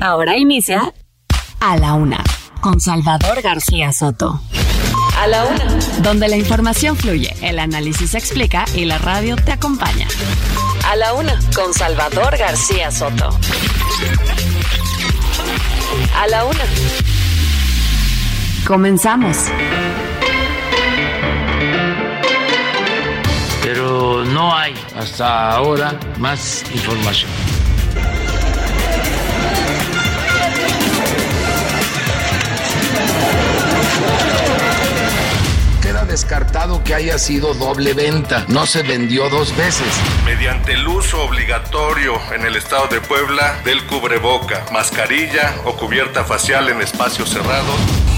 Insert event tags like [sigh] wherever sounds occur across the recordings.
Ahora inicia A la Una con Salvador García Soto. A la Una. Donde la información fluye, el análisis se explica y la radio te acompaña. A la Una con Salvador García Soto. A la Una. Comenzamos. Pero no hay hasta ahora más información. Descartado que haya sido doble venta. No se vendió dos veces. Mediante el uso obligatorio en el estado de Puebla del cubreboca, mascarilla o cubierta facial en espacios cerrados.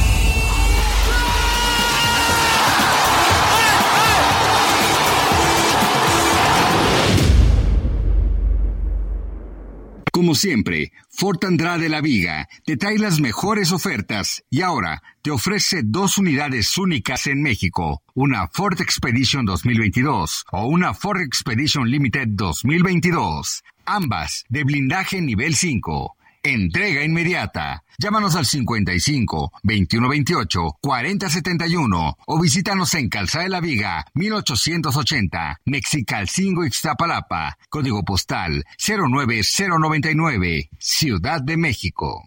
Como siempre, Fort Andrade La Viga te trae las mejores ofertas y ahora te ofrece dos unidades únicas en México, una Ford Expedition 2022 o una Ford Expedition Limited 2022, ambas de blindaje nivel 5. Entrega inmediata. Llámanos al 55 2128 4071 o visítanos en Calzada de la Viga 1880, Mexicalcingo Ixtapalapa, código postal 09099, Ciudad de México.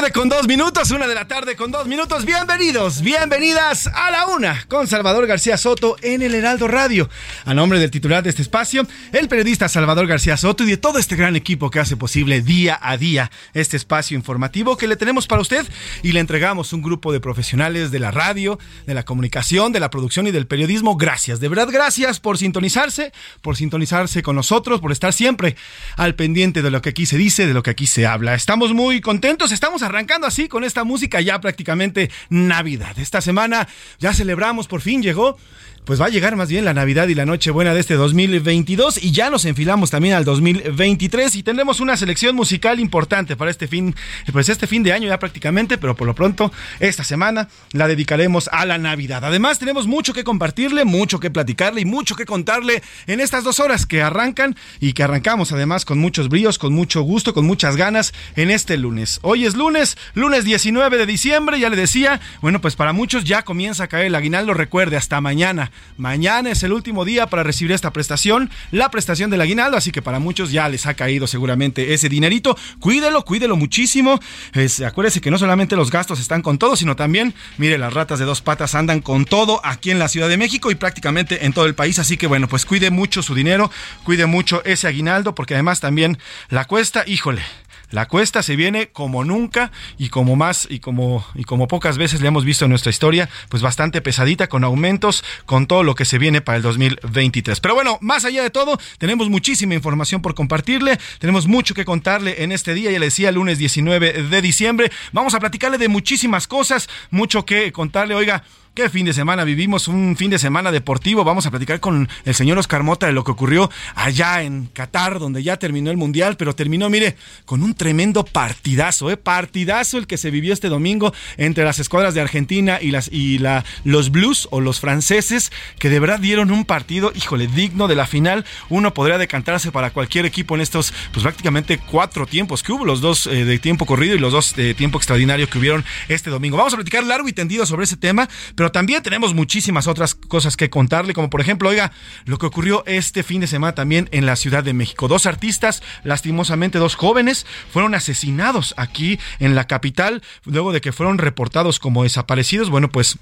Tarde con dos minutos, una de la tarde con dos minutos. Bienvenidos, bienvenidas a la una con Salvador García Soto en el Heraldo Radio. A nombre del titular de este espacio, el periodista Salvador García Soto y de todo este gran equipo que hace posible día a día este espacio informativo que le tenemos para usted y le entregamos un grupo de profesionales de la radio, de la comunicación, de la producción y del periodismo. Gracias, de verdad, gracias por sintonizarse, por sintonizarse con nosotros, por estar siempre al pendiente de lo que aquí se dice, de lo que aquí se habla. Estamos muy contentos estamos arrancando así con esta música ya prácticamente Navidad. Esta semana ya celebramos, por fin llegó pues va a llegar más bien la Navidad y la Nochebuena de este 2022 y ya nos enfilamos también al 2023 y tendremos una selección musical importante para este fin, pues este fin de año ya prácticamente, pero por lo pronto esta semana la dedicaremos a la Navidad. Además tenemos mucho que compartirle, mucho que platicarle y mucho que contarle en estas dos horas que arrancan y que arrancamos además con muchos bríos, con mucho gusto, con muchas ganas en este lunes. Hoy es lunes, lunes 19 de diciembre, ya le decía, bueno pues para muchos ya comienza a caer el aguinaldo, recuerde, hasta mañana. Mañana es el último día para recibir esta prestación, la prestación del aguinaldo, así que para muchos ya les ha caído seguramente ese dinerito. Cuídelo, cuídelo muchísimo. Es, acuérdese que no solamente los gastos están con todo, sino también, mire, las ratas de dos patas andan con todo aquí en la Ciudad de México y prácticamente en todo el país. Así que bueno, pues cuide mucho su dinero, cuide mucho ese aguinaldo, porque además también la cuesta, híjole. La cuesta se viene como nunca y como más y como y como pocas veces le hemos visto en nuestra historia, pues bastante pesadita con aumentos, con todo lo que se viene para el 2023. Pero bueno, más allá de todo, tenemos muchísima información por compartirle, tenemos mucho que contarle en este día, ya le decía, lunes 19 de diciembre. Vamos a platicarle de muchísimas cosas, mucho que contarle, oiga, qué fin de semana vivimos, un fin de semana deportivo. Vamos a platicar con el señor Oscar Mota de lo que ocurrió allá en Qatar, donde ya terminó el Mundial, pero terminó, mire, con un tremendo partidazo, ¿eh? Partidazo el que se vivió este domingo entre las escuadras de Argentina y, las, y la, los Blues o los franceses, que de verdad dieron un partido, híjole, digno de la final. Uno podría decantarse para cualquier equipo en estos, pues prácticamente cuatro tiempos que hubo, los dos eh, de tiempo corrido y los dos de tiempo extraordinario que hubieron este domingo. Vamos a platicar largo y tendido sobre ese tema, pero también tenemos muchísimas otras cosas que contarle, como por ejemplo, oiga, lo que ocurrió este fin de semana también en la Ciudad de México. Dos artistas, lastimosamente dos jóvenes, fueron asesinados aquí en la capital, luego de que fueron reportados como desaparecidos. Bueno, pues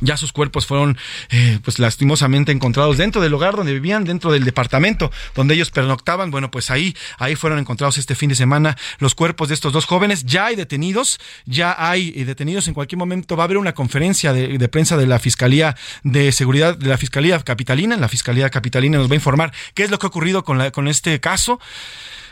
ya sus cuerpos fueron eh, pues lastimosamente encontrados dentro del lugar donde vivían, dentro del departamento donde ellos pernoctaban. Bueno, pues ahí, ahí fueron encontrados este fin de semana los cuerpos de estos dos jóvenes. Ya hay detenidos, ya hay eh, detenidos. En cualquier momento va a haber una conferencia de, de prensa de la Fiscalía de Seguridad, de la Fiscalía Capitalina. La Fiscalía Capitalina nos va a informar qué es lo que ha ocurrido con, la, con este caso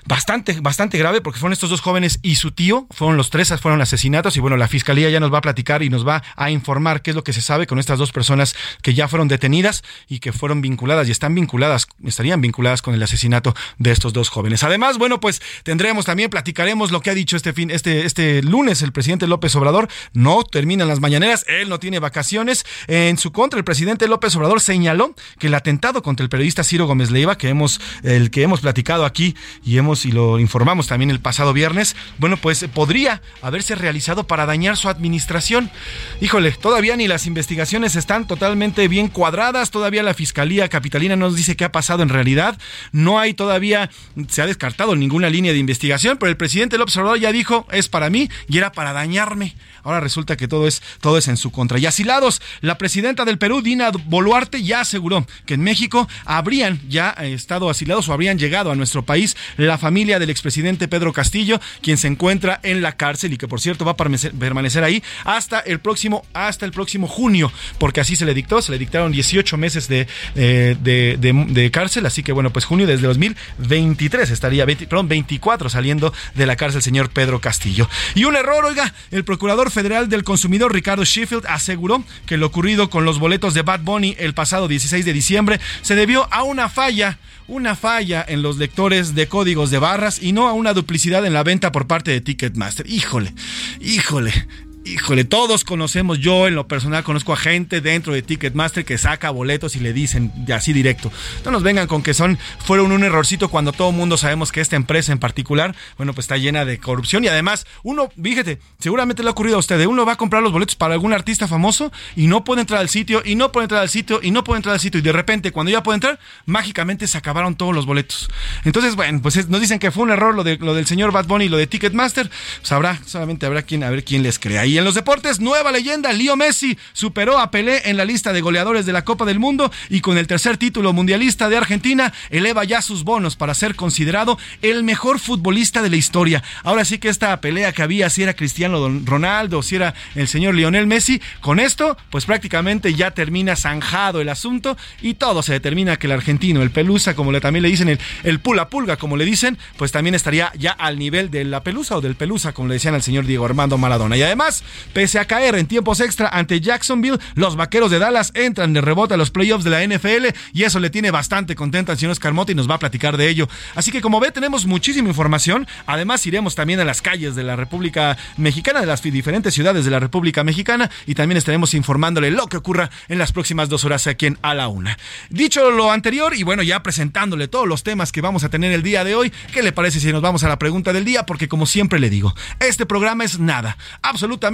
bastante, bastante grave porque fueron estos dos jóvenes y su tío, fueron los tres, fueron asesinatos y bueno, la fiscalía ya nos va a platicar y nos va a informar qué es lo que se sabe con estas dos personas que ya fueron detenidas y que fueron vinculadas y están vinculadas, estarían vinculadas con el asesinato de estos dos jóvenes. Además, bueno, pues tendremos también, platicaremos lo que ha dicho este fin, este, este lunes el presidente López Obrador, no terminan las mañaneras, él no tiene vacaciones. En su contra, el presidente López Obrador señaló que el atentado contra el periodista Ciro Gómez Leiva, que hemos, el que hemos platicado aquí y hemos y lo informamos también el pasado viernes, bueno, pues podría haberse realizado para dañar su administración. Híjole, todavía ni las investigaciones están totalmente bien cuadradas, todavía la Fiscalía Capitalina nos dice qué ha pasado en realidad, no hay todavía, se ha descartado ninguna línea de investigación, pero el presidente López Obrador ya dijo, es para mí y era para dañarme. Ahora resulta que todo es, todo es en su contra. Y asilados, la presidenta del Perú, Dina Boluarte, ya aseguró que en México habrían ya estado asilados o habrían llegado a nuestro país la familia del expresidente Pedro Castillo, quien se encuentra en la cárcel y que por cierto va a permanecer ahí hasta el próximo, hasta el próximo junio, porque así se le dictó, se le dictaron 18 meses de, eh, de, de, cárcel, así que bueno, pues junio desde 2023 estaría, perdón, 24 saliendo de la cárcel el señor Pedro Castillo. Y un error, oiga, el procurador Federal del Consumidor, Ricardo Sheffield, aseguró que lo ocurrido con los boletos de Bad Bunny el pasado 16 de diciembre se debió a una falla una falla en los lectores de códigos de barras y no a una duplicidad en la venta por parte de Ticketmaster. Híjole, híjole, Híjole, todos conocemos, yo en lo personal conozco a gente dentro de Ticketmaster que saca boletos y le dicen así directo. No nos vengan con que son fueron un errorcito cuando todo el mundo sabemos que esta empresa en particular, bueno, pues está llena de corrupción y además uno, fíjate, seguramente le ha ocurrido a usted, uno va a comprar los boletos para algún artista famoso y no puede entrar al sitio y no puede entrar al sitio y no puede entrar al sitio y de repente cuando ya puede entrar, mágicamente se acabaron todos los boletos. Entonces, bueno, pues nos dicen que fue un error lo de lo del señor Bad Bunny y lo de Ticketmaster, pues habrá solamente habrá quien a ver quién les crea. Y en los deportes, nueva leyenda, Leo Messi superó a Pelé en la lista de goleadores de la Copa del Mundo y con el tercer título mundialista de Argentina eleva ya sus bonos para ser considerado el mejor futbolista de la historia. Ahora sí que esta pelea que había, si era Cristiano Ronaldo, si era el señor Lionel Messi, con esto pues prácticamente ya termina zanjado el asunto y todo se determina que el argentino, el pelusa, como le, también le dicen, el, el pula pulga, como le dicen, pues también estaría ya al nivel de la pelusa o del pelusa, como le decían al señor Diego Armando Maradona. Y además, Pese a caer en tiempos extra ante Jacksonville, los vaqueros de Dallas entran de rebote a los playoffs de la NFL y eso le tiene bastante contenta al señor Oscar Mota y nos va a platicar de ello. Así que como ve, tenemos muchísima información. Además, iremos también a las calles de la República Mexicana, de las diferentes ciudades de la República Mexicana y también estaremos informándole lo que ocurra en las próximas dos horas aquí en A la Una. Dicho lo anterior y bueno, ya presentándole todos los temas que vamos a tener el día de hoy, ¿qué le parece si nos vamos a la pregunta del día? Porque como siempre le digo, este programa es nada, absolutamente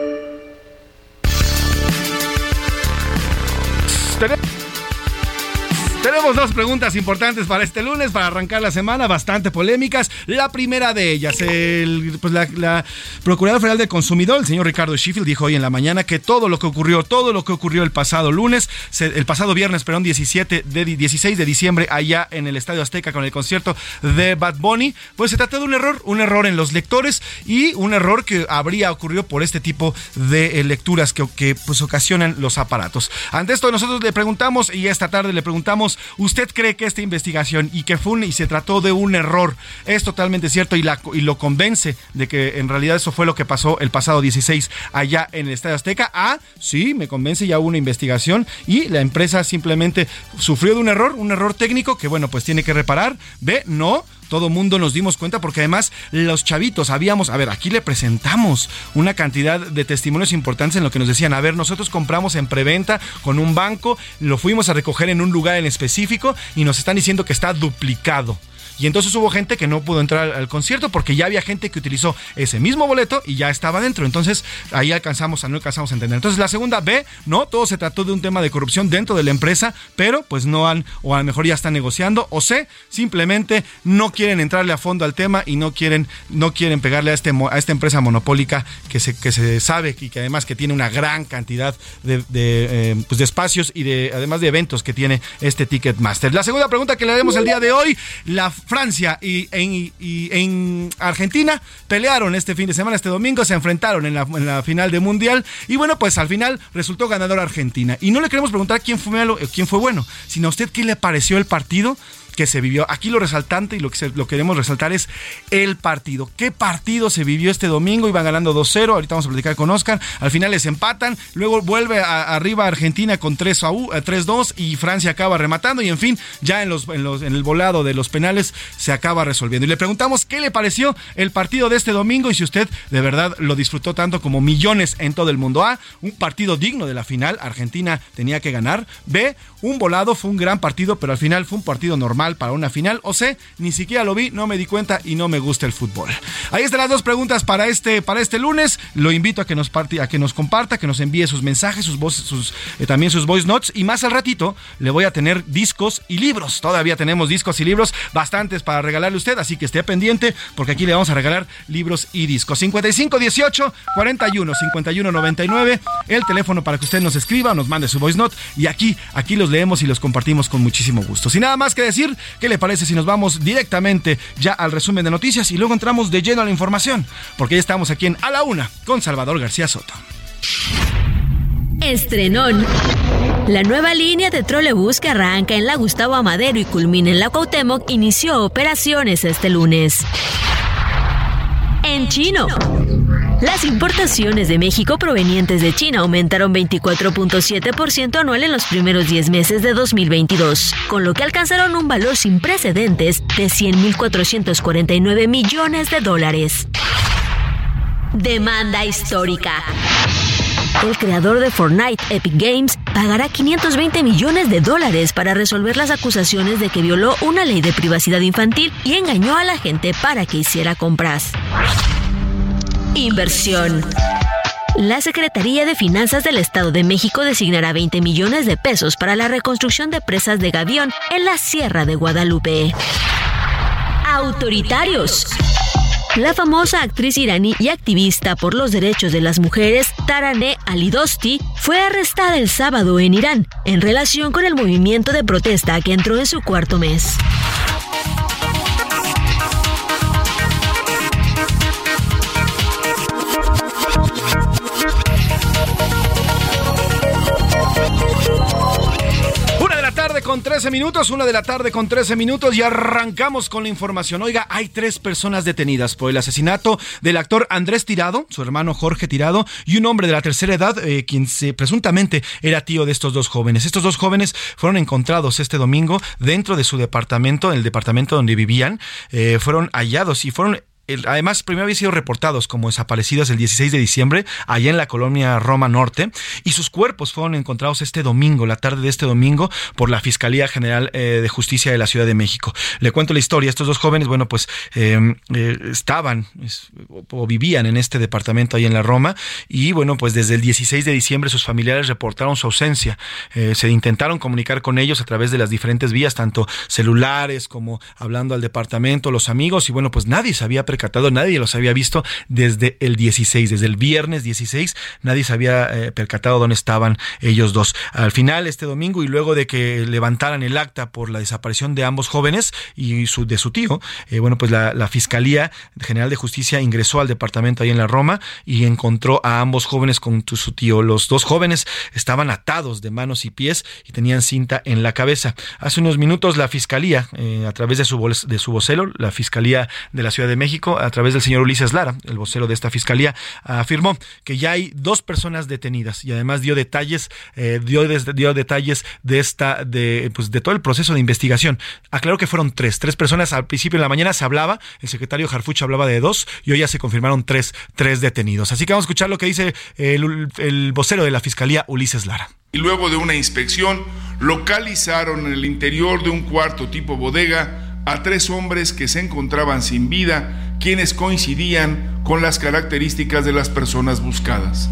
Tenemos dos preguntas importantes para este lunes, para arrancar la semana, bastante polémicas. La primera de ellas, el, pues la, la Procuradora Federal del Consumidor, el señor Ricardo Sheffield, dijo hoy en la mañana que todo lo que ocurrió, todo lo que ocurrió el pasado lunes, el pasado viernes, perdón, 17 de, 16 de diciembre, allá en el Estadio Azteca con el concierto de Bad Bunny, pues se trata de un error, un error en los lectores y un error que habría ocurrido por este tipo de eh, lecturas que, que pues ocasionan los aparatos. Ante esto nosotros le preguntamos y esta tarde le preguntamos ¿usted cree que esta investigación y que fue y se trató de un error es totalmente cierto y, lo convence de que en realidad eso fue lo que pasó el pasado 16 allá en el Estadio Azteca? A, sí, me convence, ya hubo una investigación y la empresa simplemente sufrió de un error, un error técnico que bueno, pues tiene que reparar. B, no todo mundo nos dimos cuenta porque además los chavitos habíamos, a ver, aquí le presentamos una cantidad de testimonios importantes en lo que nos decían, a ver, nosotros compramos en preventa con un banco, lo fuimos a recoger en un lugar en específico y nos están diciendo que está duplicado. Y entonces hubo gente que no pudo entrar al concierto porque ya había gente que utilizó ese mismo boleto y ya estaba dentro. Entonces ahí alcanzamos a no alcanzamos a entender. Entonces la segunda B, no, todo se trató de un tema de corrupción dentro de la empresa, pero pues no han, o a lo mejor ya están negociando, o C, simplemente no quieren entrarle a fondo al tema y no quieren, no quieren pegarle a, este, a esta empresa monopólica que se, que se sabe y que además que tiene una gran cantidad de, de, eh, pues de espacios y de además de eventos que tiene este Ticketmaster. La segunda pregunta que le haremos el día de hoy, la Francia y en, Argentina pelearon este fin de semana, este domingo, se enfrentaron en la, final de Mundial y bueno, pues al final resultó ganador Argentina. Y no le queremos preguntar quién fue malo, quién fue bueno, sino a usted qué le pareció el partido que se vivió. Aquí lo resaltante y lo que lo queremos resaltar es el partido. ¿Qué partido se vivió este domingo? Iban ganando 2-0, ahorita vamos a platicar con Oscar. Al final les empatan, luego vuelve arriba Argentina con 3-2 y Francia acaba rematando y en fin, ya en el volado de los penales se acaba resolviendo. Y le preguntamos qué le pareció el partido de este domingo y si usted de verdad lo disfrutó tanto como millones en todo el mundo. A, un partido digno de la final, Argentina tenía que ganar. B, un volado, fue un gran partido, pero al final fue un partido normal para una final. O C, ni siquiera lo vi, no me di cuenta y no me gusta el fútbol. Ahí están las dos preguntas para este, para este lunes. Lo invito a que nos, a que nos comparta, que nos envíe sus mensajes, sus voces, sus, eh, también sus voice notes. Y más al ratito le voy a tener discos y libros. Todavía tenemos discos y libros bastantes para regalarle a usted, así que esté pendiente porque aquí le vamos a regalar libros y discos. 55 18 41 51 99, el teléfono para que usted nos escriba, nos mande su voice note y aquí, aquí los leemos y los compartimos con muchísimo gusto. Sin nada más que decir, ¿Qué le parece si nos vamos directamente ya al resumen de noticias y luego entramos de lleno a la información? Porque ya estamos aquí en A la Una con Salvador García Soto. Estrenón. La nueva línea de trolebús que arranca en la Gustavo Amadero y culmina en la Cuauhtémoc inició operaciones este lunes. En chino. Las importaciones de México provenientes de China aumentaron 24.7% anual en los primeros 10 meses de 2022, con lo que alcanzaron un valor sin precedentes de 100.449 millones de dólares. Demanda histórica. El creador de Fortnite, Epic Games, pagará 520 millones de dólares para resolver las acusaciones de que violó una ley de privacidad infantil y engañó a la gente para que hiciera compras. Inversión. La Secretaría de Finanzas del Estado de México designará 20 millones de pesos para la reconstrucción de presas de Gavión en la Sierra de Guadalupe. Autoritarios. La famosa actriz iraní y activista por los derechos de las mujeres, Taraneh Alidosti, fue arrestada el sábado en Irán en relación con el movimiento de protesta que entró en su cuarto mes. 13 minutos, una de la tarde con 13 minutos y arrancamos con la información. Oiga, hay tres personas detenidas por el asesinato del actor Andrés Tirado, su hermano Jorge Tirado y un hombre de la tercera edad, eh, quien se, presuntamente era tío de estos dos jóvenes. Estos dos jóvenes fueron encontrados este domingo dentro de su departamento, el departamento donde vivían, eh, fueron hallados y fueron además, primero habían sido reportados como desaparecidos el 16 de diciembre, allá en la colonia Roma Norte, y sus cuerpos fueron encontrados este domingo, la tarde de este domingo, por la Fiscalía General eh, de Justicia de la Ciudad de México. Le cuento la historia. Estos dos jóvenes, bueno, pues em, eh, estaban o vivían en este departamento ahí en la Roma, y bueno, pues desde el 16 de diciembre sus familiares reportaron su ausencia. Eh, se intentaron comunicar con ellos a través de las diferentes vías, tanto celulares como hablando al departamento, los amigos, y bueno, pues nadie sabía percatado, nadie los había visto desde el 16, desde el viernes 16, nadie se había eh, percatado dónde estaban ellos dos. Al final, este domingo, y luego de que levantaran el acta por la desaparición de ambos jóvenes y su, de su tío, eh, bueno, pues la, Fiscalía General de Justicia ingresó al departamento ahí en la Roma y encontró a ambos jóvenes con su tío. Los dos jóvenes estaban atados de manos y pies y tenían cinta en la cabeza. Hace unos minutos la Fiscalía, eh, a través de su, de su vocero, la Fiscalía de la Ciudad de México, a través del señor Ulises Lara, el vocero de esta Fiscalía, afirmó que ya hay dos personas detenidas y además dio detalles, eh, dio, detalles de esta, de, pues, de todo el proceso de investigación. Aclaró que fueron tres, tres personas. Al principio de la mañana se hablaba, el secretario Harfuch hablaba de dos y hoy ya se confirmaron tres, tres detenidos. Así que vamos a escuchar lo que dice el vocero de la Fiscalía, Ulises Lara. Y luego de una inspección, localizaron en el interior de un cuarto tipo bodega a tres hombres que se encontraban sin vida, quienes coincidían con las características de las personas buscadas.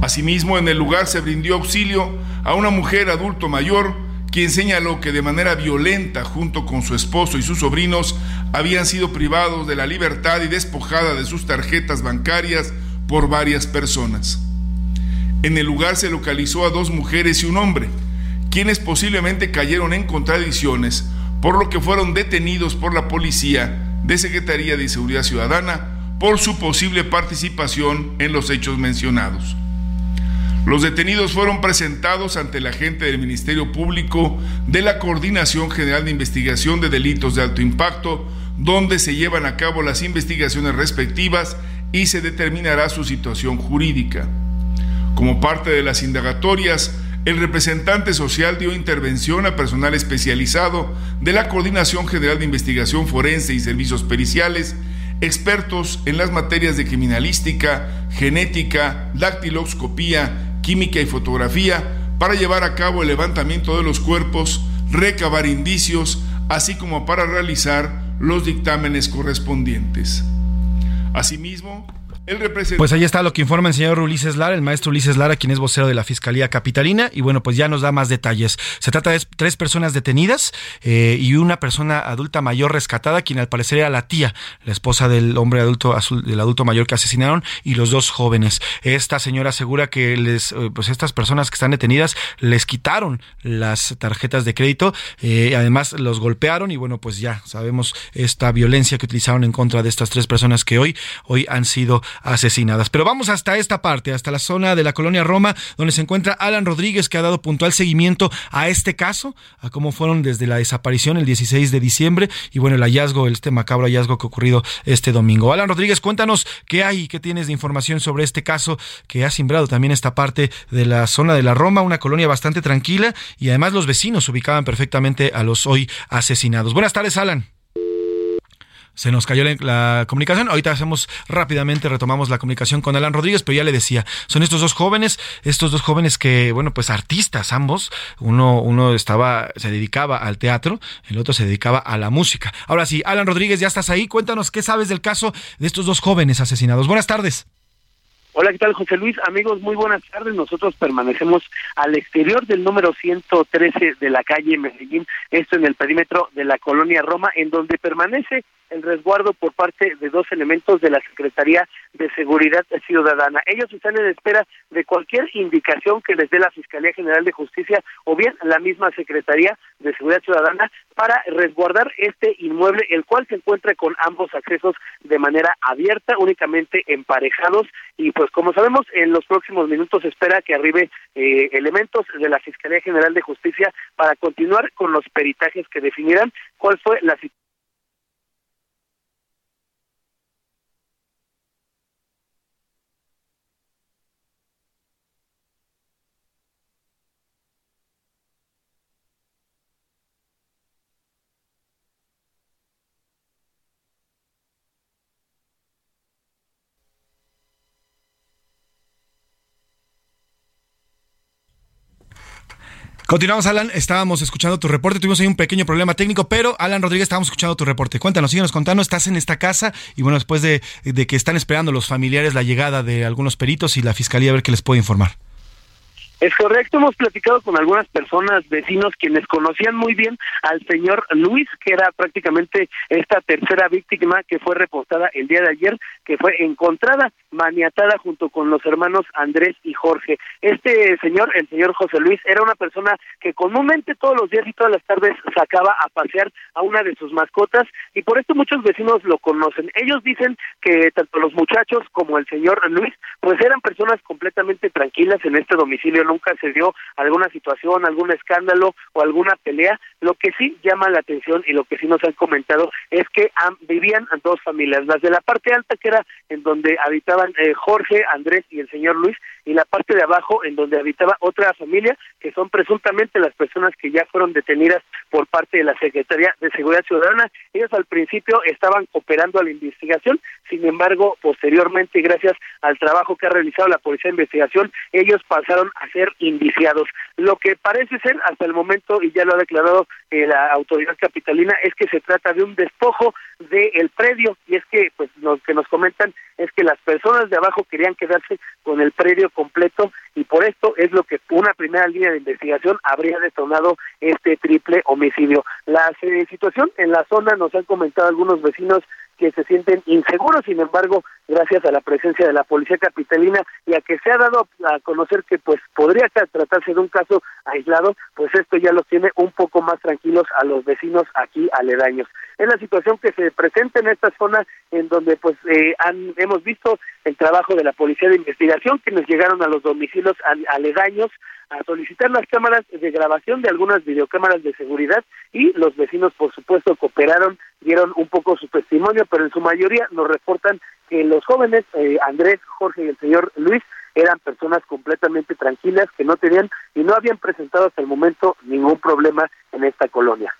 Asimismo, en el lugar se brindó auxilio a una mujer adulto mayor, quien señaló que de manera violenta, junto con su esposo y sus sobrinos, habían sido privados de la libertad y despojada de sus tarjetas bancarias por varias personas. En el lugar se localizó a dos mujeres y un hombre, quienes posiblemente cayeron en contradicciones, por lo que fueron detenidos por la policía de Secretaría de Seguridad Ciudadana por su posible participación en los hechos mencionados. Los detenidos fueron presentados ante la agente del Ministerio Público de la Coordinación General de Investigación de Delitos de Alto Impacto, donde se llevan a cabo las investigaciones respectivas y se determinará su situación jurídica. Como parte de las indagatorias, el representante social dio intervención a personal especializado de la Coordinación General de Investigación Forense y Servicios Periciales, expertos en las materias de criminalística, genética, dactiloscopía, química y fotografía para llevar a cabo el levantamiento de los cuerpos, recabar indicios, así como para realizar los dictámenes correspondientes. Asimismo, pues ahí está lo que informa el señor Ulises Lara, el maestro Ulises Lara, quien es vocero de la Fiscalía Capitalina, y bueno, pues ya nos da más detalles. Se trata de tres personas detenidas eh, y una persona adulta mayor rescatada, quien al parecer era la tía, la esposa del hombre adulto azul, del adulto mayor que asesinaron, y los dos jóvenes. Esta señora asegura que les, eh, pues estas personas que están detenidas les quitaron las tarjetas de crédito, eh, además los golpearon y bueno, pues ya sabemos esta violencia que utilizaron en contra de estas tres personas que hoy, hoy han sido asesinadas. Pero vamos hasta esta parte, hasta la zona de la colonia Roma, donde se encuentra Alan Rodríguez, que ha dado puntual seguimiento a este caso, a cómo fueron desde la desaparición el 16 de diciembre y bueno, el hallazgo, este macabro hallazgo que ha ocurrido este domingo. Alan Rodríguez, cuéntanos qué hay, qué tienes de información sobre este caso que ha simbrado también esta parte de la zona de la Roma, una colonia bastante tranquila y además los vecinos ubicaban perfectamente a los hoy asesinados. Buenas tardes, Alan se nos cayó la, comunicación. Ahorita hacemos rápidamente, retomamos la comunicación con Alan Rodríguez, pero ya le decía, son estos dos jóvenes, estos dos jóvenes que, bueno, pues artistas ambos, uno, uno estaba, se dedicaba al teatro, el otro se dedicaba a la música. Ahora sí, Alan Rodríguez, ya estás ahí, cuéntanos qué sabes del caso de estos dos jóvenes asesinados. Buenas tardes. Hola, ¿qué tal, José Luis? Amigos, muy buenas tardes. Nosotros permanecemos al exterior del número 113 de la calle Medellín, esto en el perímetro de la colonia Roma, en donde permanece el resguardo por parte de dos elementos de la Secretaría de Seguridad Ciudadana. Ellos están en espera de cualquier indicación que les dé la Fiscalía General de Justicia o bien la misma Secretaría de Seguridad Ciudadana para resguardar este inmueble, el cual se encuentra con ambos accesos de manera abierta, únicamente emparejados. Y pues como sabemos, en los próximos minutos espera que arribe eh, elementos de la Fiscalía General de Justicia para continuar con los peritajes que definirán cuál fue la situación Continuamos, Alan. Estábamos escuchando tu reporte. Tuvimos ahí un pequeño problema técnico, pero Alan Rodríguez, estábamos escuchando tu reporte. Cuéntanos, síguenos contando. Estás en esta casa y bueno, después de, de, que están esperando los familiares la llegada de algunos peritos y la fiscalía a ver qué les puede informar. Es correcto, hemos platicado con algunas personas, vecinos, quienes conocían muy bien al señor Luis, que era prácticamente esta tercera víctima que fue reportada el día de ayer, que fue encontrada maniatada junto con los hermanos Andrés y Jorge. Este señor, el señor José Luis, era una persona que comúnmente todos los días y todas las tardes sacaba a pasear a una de sus mascotas y por esto muchos vecinos lo conocen. Ellos dicen que tanto los muchachos como el señor Luis, pues eran personas completamente tranquilas en este domicilio nunca se dio alguna situación, algún escándalo o alguna pelea. Lo que sí llama la atención y lo que sí nos han comentado es que vivían dos familias, las de la parte alta que era en donde habitaban eh, Jorge, Andrés y el señor Luis, y la parte de abajo en donde habitaba otra familia que son presuntamente las personas que ya fueron detenidas por parte de la Secretaría de Seguridad Ciudadana. Ellos al principio estaban cooperando a la investigación, sin embargo, posteriormente, gracias al trabajo que ha realizado la Policía de Investigación, ellos pasaron a ser indiciados. Lo que parece ser hasta el momento, y ya lo ha declarado eh, la autoridad capitalina, es que se trata de un despojo del predio, y es que pues lo que nos comentan es que las personas de abajo querían quedarse con el predio completo y por esto es lo que una primera línea de investigación habría detonado este triple homicidio. La eh, situación en la zona nos han comentado algunos vecinos que se sienten inseguros, sin embargo, gracias a la presencia de la policía capitalina y a que se ha dado a conocer que pues podría tratarse de un caso aislado, pues esto ya los tiene un poco más tranquilos a los vecinos aquí aledaños. Es la situación que se presenta en esta zona en donde pues eh, han, hemos visto el trabajo de la policía de investigación que nos llegaron a los domicilios aledaños a solicitar las cámaras de grabación de algunas videocámaras de seguridad y los vecinos por supuesto cooperaron, dieron un poco su testimonio, pero en su mayoría nos reportan que los jóvenes, eh, Andrés, Jorge y el señor Luis, eran personas completamente tranquilas que no tenían y no habían presentado hasta el momento ningún problema en esta colonia.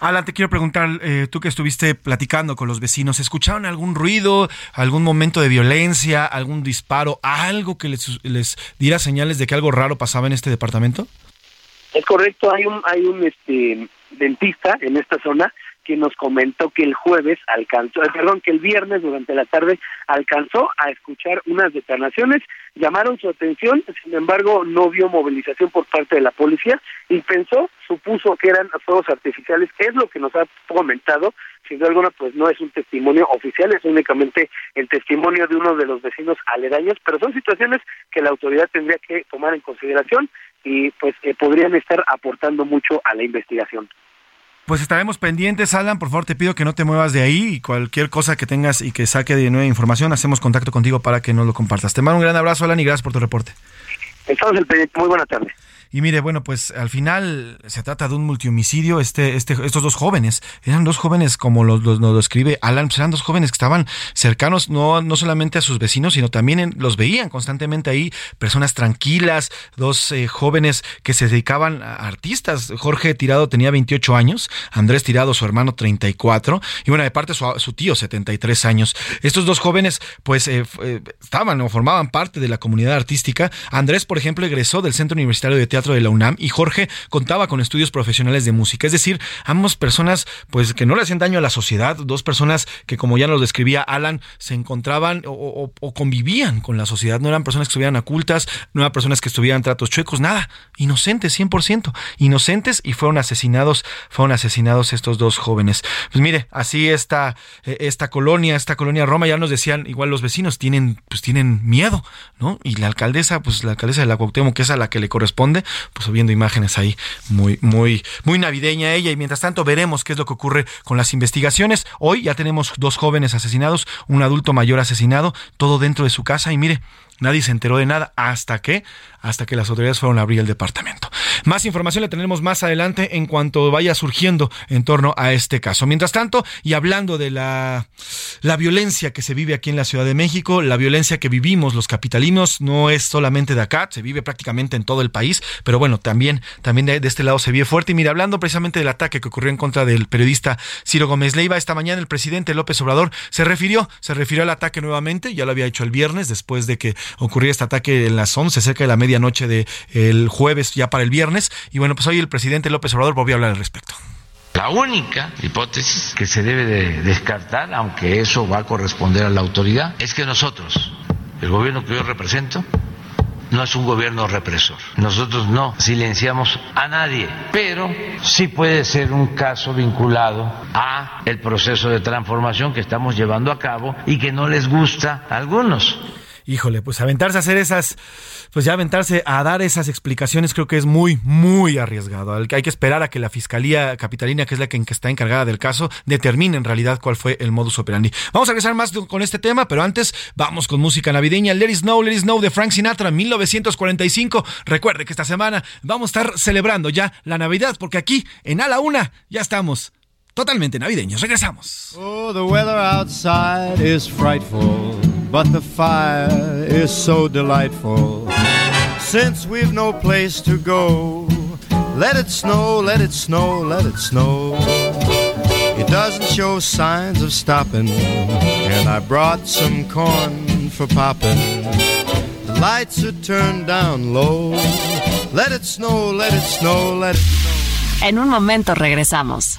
Alan, te quiero preguntar, eh, tú que estuviste platicando con los vecinos, ¿escucharon algún ruido, algún momento de violencia, algún disparo, algo que les, diera señales de que algo raro pasaba en este departamento? Es correcto, hay un, hay un este, dentista en esta zona que nos comentó que el jueves alcanzó, eh, perdón, que el viernes durante la tarde alcanzó a escuchar unas detonaciones, llamaron su atención, sin embargo no vio movilización por parte de la policía y pensó, supuso que eran fuegos artificiales, es lo que nos ha comentado, sin duda alguna pues no es un testimonio oficial, es únicamente el testimonio de uno de los vecinos aledaños, pero son situaciones que la autoridad tendría que tomar en consideración y pues eh, podrían estar aportando mucho a la investigación. Pues estaremos pendientes, Alan. Por favor, te pido que no te muevas de ahí y cualquier cosa que tengas y que saque de nueva información, hacemos contacto contigo para que nos lo compartas. Te mando un gran abrazo, Alan, y gracias por tu reporte. Estamos el pendiente. Muy buena tarde. Y mire, bueno, pues al final se trata de un multihomicidio. Este, este, estos dos jóvenes, eran dos jóvenes, como lo, lo, lo describe Alan, pues eran dos jóvenes que estaban cercanos no, no solamente a sus vecinos, sino también los veían constantemente ahí, personas tranquilas, dos eh, jóvenes que se dedicaban a artistas. Jorge Tirado tenía 28 años, Andrés Tirado, su hermano, 34, y bueno, de parte su, su tío, 73 años. Estos dos jóvenes, pues, eh, eh, estaban o formaban parte de la comunidad artística. Andrés, por ejemplo, egresó del Centro Universitario de Teatro de la UNAM y Jorge contaba con estudios profesionales de música. Es decir, ambas personas pues que no le hacían daño a la sociedad, dos personas que como ya nos describía Alan, se encontraban o, convivían con la sociedad, no eran personas que estuvieran ocultas, no eran personas que estuvieran tratos chuecos, nada, inocentes, 100%, inocentes y fueron asesinados, fueron asesinados estos dos jóvenes. Pues mire, así eh, esta colonia, esta colonia Roma, ya nos decían, igual los vecinos tienen, pues tienen miedo, ¿no? Y la alcaldesa, pues la alcaldesa de la Cuauhtémoc, que es a la que le corresponde, pues viendo imágenes ahí muy, muy, muy navideña ella. Y mientras tanto veremos qué es lo que ocurre con las investigaciones. Hoy ya tenemos dos jóvenes asesinados, un adulto mayor asesinado, todo dentro de su casa. Y mire, Nadie se enteró de nada hasta que, hasta que las autoridades fueron a abrir el departamento. Más información la tendremos más adelante en cuanto vaya surgiendo en torno a este caso. Mientras tanto, y hablando de la, la violencia que se vive aquí en la Ciudad de México, la violencia que vivimos los capitalinos no es solamente de acá, se vive prácticamente en todo el país, pero bueno, también, también de, este lado se vive fuerte. Y mira, hablando precisamente del ataque que ocurrió en contra del periodista Ciro Gómez Leiva, esta mañana el presidente López Obrador se refirió, se refirió al ataque nuevamente, ya lo había hecho el viernes, después de que ocurrió este ataque en las 11, cerca de la medianoche del el jueves, ya para el viernes. Y bueno, pues hoy el presidente López Obrador volvió a hablar al respecto. La única hipótesis que se debe de descartar, aunque eso va a corresponder a la autoridad, es que nosotros, el gobierno que yo represento, no es un gobierno represor. Nosotros no silenciamos a nadie, pero sí puede ser un caso vinculado a el proceso de transformación que estamos llevando a cabo y que no les gusta a algunos. Híjole, pues aventarse a hacer esas, pues ya aventarse a dar esas explicaciones creo que es muy, muy arriesgado. Hay que esperar a que la Fiscalía Capitalina, que es la que está encargada del caso, determine en realidad cuál fue el modus operandi. Vamos a regresar más con este tema, pero antes vamos con música navideña. Let It Snow, Let It Snow de Frank Sinatra, 1945. Recuerde que esta semana vamos a estar celebrando ya la Navidad, porque aquí en A la Una ya estamos totalmente navideños. Regresamos. Oh, the weather outside is frightful, but the fire is so delightful. Since we've no place to go, let it snow, let it snow, let it snow. It doesn't show signs of stopping, and I brought some corn for popping. The lights are turned down low. Let it snow, let it snow, let it snow. En un momento regresamos.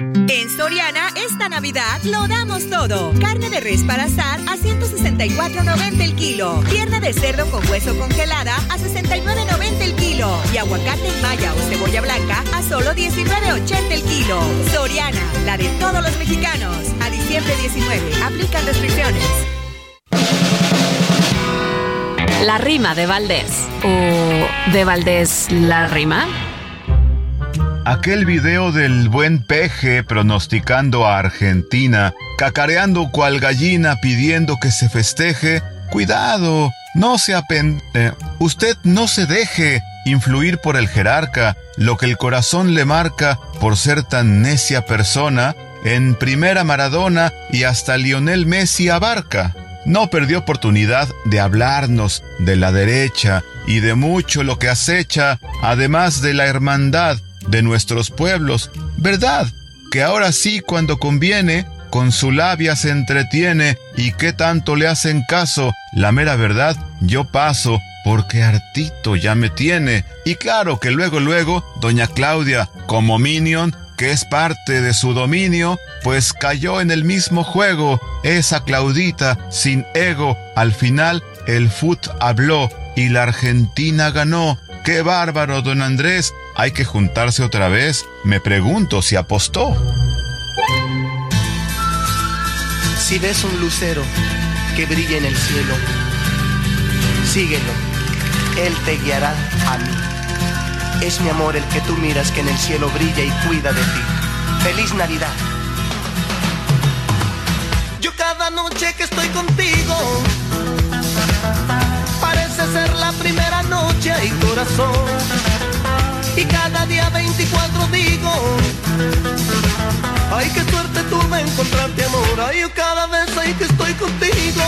En Soriana, esta Navidad lo damos todo. Carne de res para asar a 164.90 el kilo. Pierna de cerdo con hueso congelada a 69.90 el kilo. Y aguacate en malla o cebolla blanca a solo 19.80 el kilo. Soriana, la de todos los mexicanos. A diciembre 19. Aplican restricciones. La rima de Valdés. ¿O de Valdés la rima? Aquel video del buen peje pronosticando a Argentina, cacareando cual gallina pidiendo que se festeje, cuidado, no se apen... eh, usted no se deje influir por el jerarca, lo que el corazón le marca por ser tan necia persona, en primera Maradona y hasta Lionel Messi abarca. No perdió oportunidad de hablarnos de la derecha y de mucho lo que acecha, además de la hermandad de nuestros pueblos, ¿verdad? Que ahora sí cuando conviene, con su labia se entretiene y qué tanto le hacen caso, la mera verdad, yo paso porque hartito ya me tiene. Y claro que luego, luego, doña Claudia, como minion, que es parte de su dominio, pues cayó en el mismo juego. Esa Claudita, sin ego, al final el fut habló y la Argentina ganó. ¡Qué bárbaro, don Andrés! Hay que juntarse otra vez. Me pregunto si apostó. Si ves un lucero que brilla en el cielo, síguelo, él te guiará a mí. Es mi amor el que tú miras que en el cielo brilla y cuida de ti. ¡Feliz Navidad! Yo cada noche que estoy contigo parece ser la primera noche y corazón. Y cada día 24 digo, ay qué suerte tuve encontrarte amor. Ay cada vez ay que estoy contigo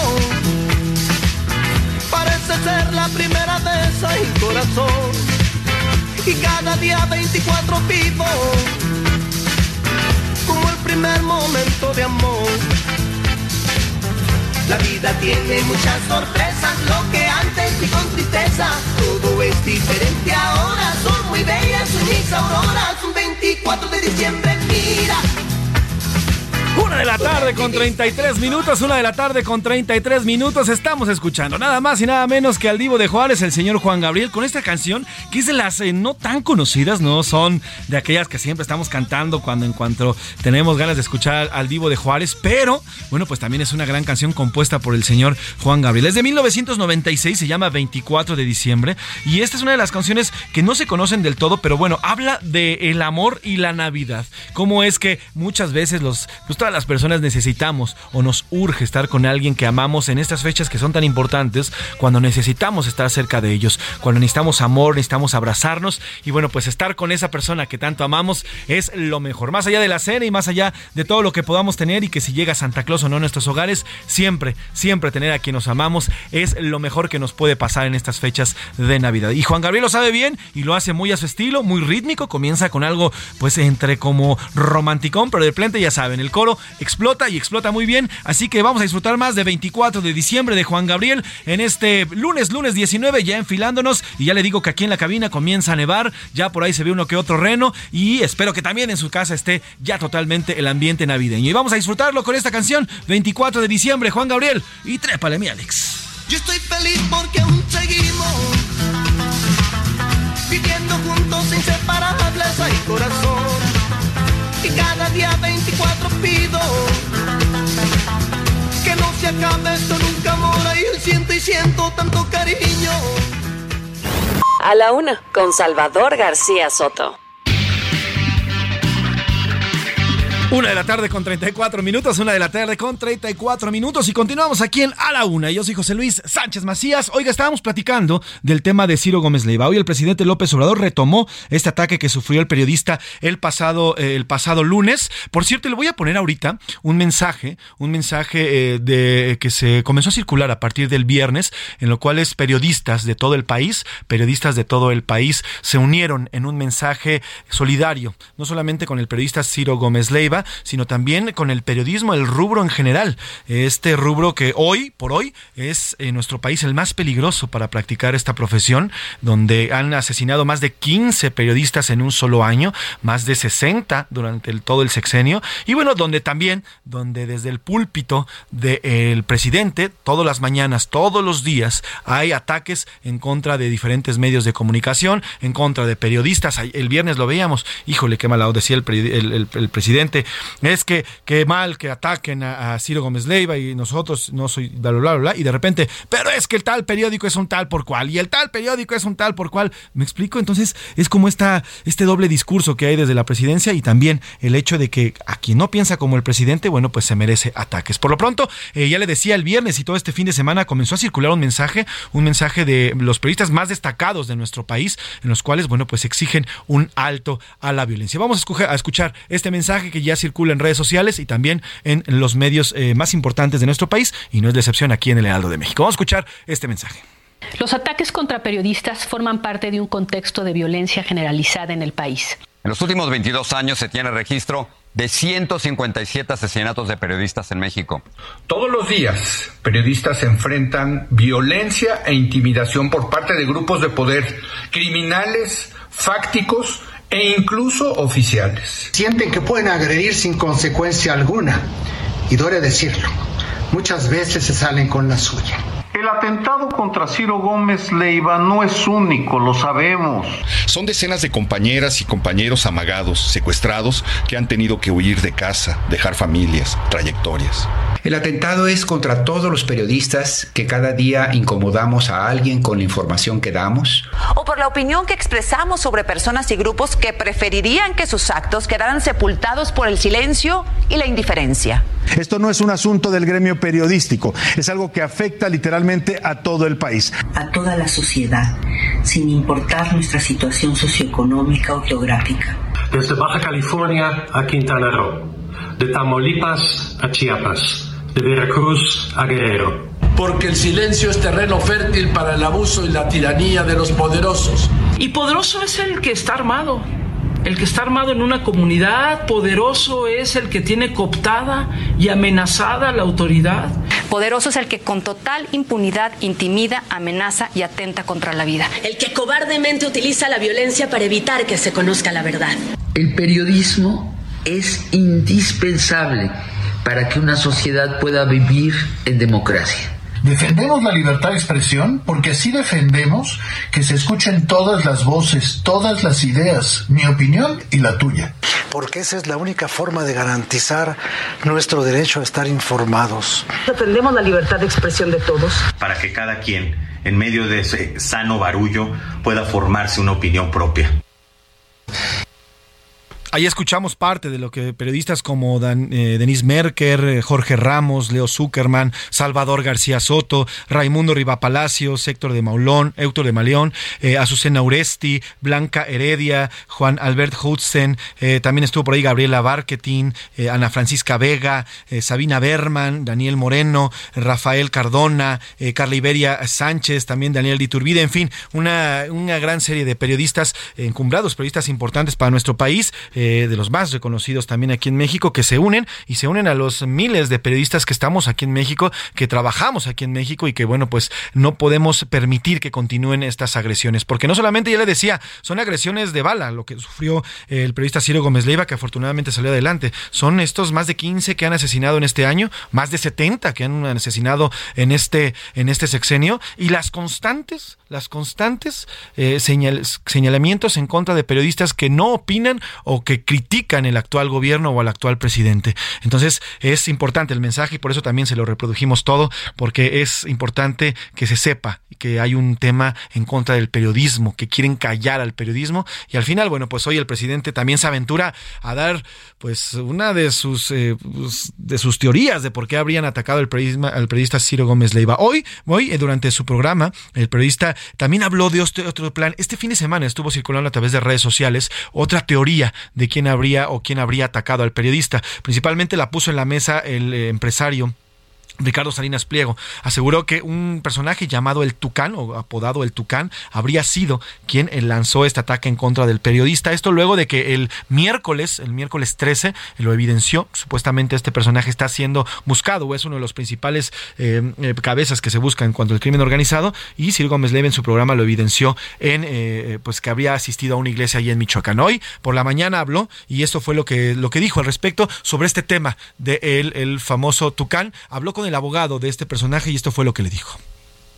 parece ser la primera vez ay corazón. Y cada día 24 vivo como el primer momento de amor. La vida tiene muchas sorpresas, lo que antes vi con tristeza, todo es diferente ahora, son muy bellas mis un 24 de diciembre, mira. Una de la tarde con 33 minutos, una de la tarde con 33 minutos. Estamos escuchando nada más y nada menos que al Divo de Juárez, el señor Juan Gabriel, con esta canción que es de las eh, no tan conocidas, no son de aquellas que siempre estamos cantando cuando en cuanto tenemos ganas de escuchar al Divo de Juárez, pero bueno, pues también es una gran canción compuesta por el señor Juan Gabriel. Es de 1996, se llama 24 de diciembre y esta es una de las canciones que no se conocen del todo, pero bueno, habla de el amor y la Navidad. Cómo es que muchas veces los pues, todas las personas necesitamos o nos urge estar con alguien que amamos en estas fechas que son tan importantes, cuando necesitamos estar cerca de ellos, cuando necesitamos amor, necesitamos abrazarnos y bueno, pues estar con esa persona que tanto amamos es lo mejor. Más allá de la cena y más allá de todo lo que podamos tener y que si llega Santa Claus o no a nuestros hogares, siempre, siempre tener a quien nos amamos es lo mejor que nos puede pasar en estas fechas de Navidad. Y Juan Gabriel lo sabe bien y lo hace muy a su estilo, muy rítmico, comienza con algo pues entre como romanticón, pero de plente ya saben, el coro explota y explota muy bien, así que vamos a disfrutar más de 24 de diciembre de Juan Gabriel en este lunes, lunes 19, ya enfilándonos y ya le digo que aquí en la cabina comienza a nevar, ya por ahí se ve uno que otro reno y espero que también en su casa esté ya totalmente el ambiente navideño. Y vamos a disfrutarlo con esta canción, 24 de diciembre, Juan Gabriel, y trépale mi Alex. Yo estoy feliz porque aún seguimos viviendo juntos inseparables, hay corazón. Y cada día 24 pido que no se acabe esto nunca mora y siento y siento tanto cariño. A la una, con Salvador García Soto. Una de la tarde con 34 minutos, una de la tarde con 34 minutos y continuamos aquí en A la Una. Yo soy José Luis Sánchez Macías. Oiga, estábamos platicando del tema de Ciro Gómez Leiva. Hoy el presidente López Obrador retomó este ataque que sufrió el periodista el pasado, eh, el pasado lunes. Por cierto, le voy a poner ahorita un mensaje, un mensaje eh, de que se comenzó a circular a partir del viernes, en lo cual es periodistas de todo el país, periodistas de todo el país se unieron en un mensaje solidario, no solamente con el periodista Ciro Gómez Leiva, sino también con el periodismo, el rubro en general. Este rubro que hoy, por hoy, es en nuestro país el más peligroso para practicar esta profesión, donde han asesinado más de 15 periodistas en un solo año, más de 60 durante el, todo el sexenio, y bueno, donde también, donde desde el púlpito del presidente, todas las mañanas, todos los días, hay ataques en contra de diferentes medios de comunicación, en contra de periodistas. El viernes lo veíamos, híjole, qué malado decía el presidente, es que, que mal que ataquen a, Ciro Gómez Leiva y nosotros no soy bla, bla, bla, y de repente, pero es que el tal periódico es un tal por cual y el tal periódico es un tal por cual. ¿Me explico? Entonces es como esta, este doble discurso que hay desde la presidencia y también el hecho de que a quien no piensa como el presidente, bueno, pues se merece ataques. Por lo pronto, eh, ya le decía el viernes y todo este fin de semana comenzó a circular un mensaje, un mensaje de los periodistas más destacados de nuestro país, en los cuales, bueno, pues exigen un alto a la violencia. Vamos a, escuchar este mensaje que ya circula en redes sociales y también en los medios eh, más importantes de nuestro país y no es de excepción aquí en el Heraldo de México. Vamos a escuchar este mensaje. Los ataques contra periodistas forman parte de un contexto de violencia generalizada en el país. En los últimos 22 años se tiene registro de 157 asesinatos de periodistas en México. Todos los días, periodistas enfrentan violencia e intimidación por parte de grupos de poder criminales, fácticos e incluso oficiales. Sienten que pueden agredir sin consecuencia alguna. Y duele decirlo, muchas veces se salen con la suya. El atentado contra Ciro Gómez Leiva no es único, lo sabemos. Son decenas de compañeras y compañeros amagados, secuestrados, que han tenido que huir de casa, dejar familias, trayectorias. El atentado es contra todos los periodistas que cada día incomodamos a alguien con la información que damos. O por la opinión que expresamos sobre personas y grupos que preferirían que sus actos quedaran sepultados por el silencio y la indiferencia. Esto no es un asunto del gremio periodístico, es algo que afecta literalmente a todo el país. A toda la sociedad, sin importar nuestra situación socioeconómica o geográfica. Desde Baja California a Quintana Roo, de Tamaulipas a Chiapas, de Veracruz a Guerrero. Porque el silencio es terreno fértil para el abuso y la tiranía de los poderosos. Y poderoso es el que está armado el que está armado en una comunidad, poderoso es el que tiene cooptada y amenazada la autoridad. Poderoso es el que con total impunidad intimida, amenaza y atenta contra la vida. El que cobardemente utiliza la violencia para evitar que se conozca la verdad. El periodismo es indispensable para que una sociedad pueda vivir en democracia. Defendemos la libertad de expresión porque así defendemos que se escuchen todas las voces, todas las ideas, mi opinión y la tuya. Porque esa es la única forma de garantizar nuestro derecho a estar informados. Defendemos la libertad de expresión de todos. Para que cada quien, en medio de ese sano barullo, pueda formarse una opinión propia. Ahí escuchamos parte de lo que periodistas como eh, Denise Merker, eh, Jorge Ramos, Leo Zuckerman, Salvador García Soto, Raimundo Riva Palacios, Héctor de Maulón, Héctor de Maleón, eh, Azucena Uresti, Blanca Heredia, Juan Albert Hudson, también estuvo por ahí Gabriela Barquetín, Ana Francisca Vega, Sabina Berman, Daniel Moreno, Rafael Cardona, Carla Iberia Sánchez, también Daniel Diturbide, en fin, una, una gran serie de periodistas encumbrados, periodistas importantes para nuestro país. Eh, de los más reconocidos también aquí en México, que se unen y se unen a los miles de periodistas que estamos aquí en México, que trabajamos aquí en México y que, bueno, pues no podemos permitir que continúen estas agresiones, porque no solamente, ya le decía, son agresiones de bala, lo que sufrió el periodista Ciro Gómez Leiva, que afortunadamente salió adelante, son estos más de 15 que han asesinado en este año, más de 70 que han asesinado en este, en este sexenio, y las constantes, las constantes eh, señalamientos en contra de periodistas que no opinan o que critican el actual gobierno o al actual presidente. Entonces es importante el mensaje y por eso también se lo reprodujimos todo, porque es importante que se sepa que hay un tema en contra del periodismo, que quieren callar al periodismo y al final, bueno, pues hoy el presidente también se aventura a dar pues una de sus eh, pues, de sus teorías de por qué habrían atacado al periodista, al periodista Ciro Gómez Leiva. Hoy, hoy eh, durante su programa, el periodista también habló de este otro plan. Este fin de semana estuvo circulando a través de redes sociales otra teoría de quién habría o quién habría atacado al periodista. Principalmente la puso en la mesa el eh, empresario Ricardo Salinas Pliego aseguró que un personaje llamado el Tucán o apodado el Tucán habría sido quien lanzó este ataque en contra del periodista. Esto luego de que el miércoles, el miércoles 13, lo evidenció. Supuestamente este personaje está siendo buscado o es uno de los principales eh, eh, cabezas que se busca en cuanto al crimen organizado. Y Sir Gómez Leve en su programa lo evidenció en eh, pues que habría asistido a una iglesia allí en Michoacán. Hoy por la mañana habló y esto fue lo que, lo que dijo al respecto sobre este tema de el famoso Tucán. Habló con el abogado de este personaje y esto fue lo que le dijo.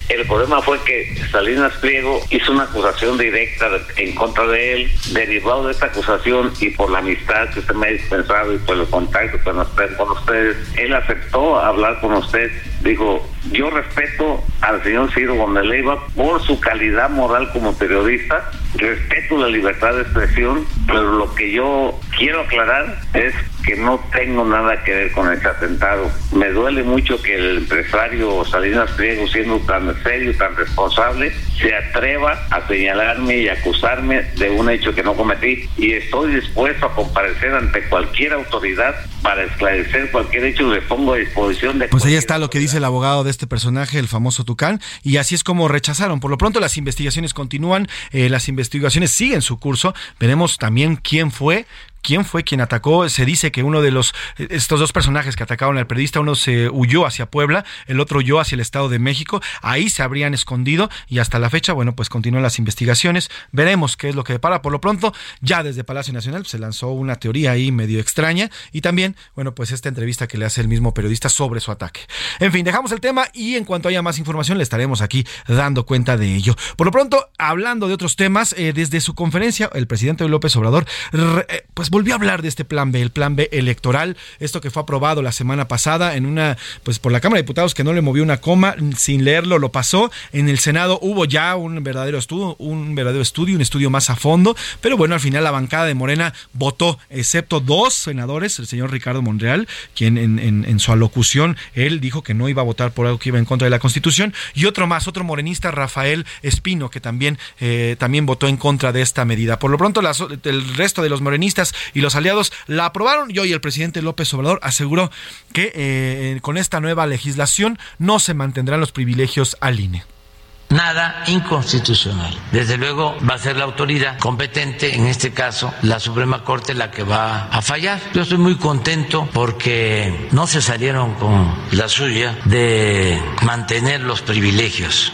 El problema fue que Salinas Pliego hizo una acusación directa en contra de él, derivado de esta acusación y por la amistad que usted me ha dispensado y por el contacto con ustedes, él aceptó hablar con usted. Dijo, yo respeto al señor Ciro Gómez por su calidad moral como periodista, respeto la libertad de expresión, pero lo que yo quiero aclarar es que no tengo nada que ver con ese atentado. Me duele mucho que el empresario Salinas Pliego, siendo tan serio, tan responsable, se atreva a señalarme y acusarme de un hecho que no cometí. Y estoy dispuesto a comparecer ante cualquier autoridad para esclarecer cualquier hecho le pongo a disposición de... Pues ahí está lo que dice el abogado de este personaje, el famoso Tucán, y así es como rechazaron. Por lo pronto las investigaciones continúan, eh, las investigaciones siguen su curso, veremos también quién fue, quién fue quien atacó. Se dice que uno de los estos dos personajes que atacaron al periodista, uno se huyó hacia Puebla, el otro huyó hacia el Estado de México. Ahí se habrían escondido y hasta la fecha, bueno, pues continúan las investigaciones. Veremos qué es lo que depara. Por lo pronto, ya desde Palacio Nacional se lanzó una teoría ahí medio extraña y también, bueno, pues esta entrevista que le hace el mismo periodista sobre su ataque. En fin, dejamos el tema y en cuanto haya más información le estaremos aquí dando cuenta de ello. Por lo pronto, hablando de otros temas, eh, desde su conferencia, el presidente López Obrador, eh, pues volvió a hablar de este plan B, el plan B electoral, esto que fue aprobado la semana pasada en una, pues por la Cámara de Diputados que no le movió una coma, sin leerlo lo pasó. En el Senado hubo ya un verdadero estudio, un verdadero estudio, un estudio más a fondo, pero bueno, al final la bancada de Morena votó, excepto dos senadores, el señor Ricardo Monreal, quien en, su alocución, él dijo que no iba a votar por algo que iba en contra de la Constitución, y otro más, otro morenista, Rafael Espino, que también, eh, también votó en contra de esta medida. Por lo pronto, el resto de los morenistas y los aliados la aprobaron y hoy el presidente López Obrador aseguró que eh, con esta nueva legislación no se mantendrán los privilegios al INE nada inconstitucional. Desde luego va a ser la autoridad competente, en este caso la Suprema Corte, la que va a fallar. Yo estoy muy contento porque no se salieron con la suya de mantener los privilegios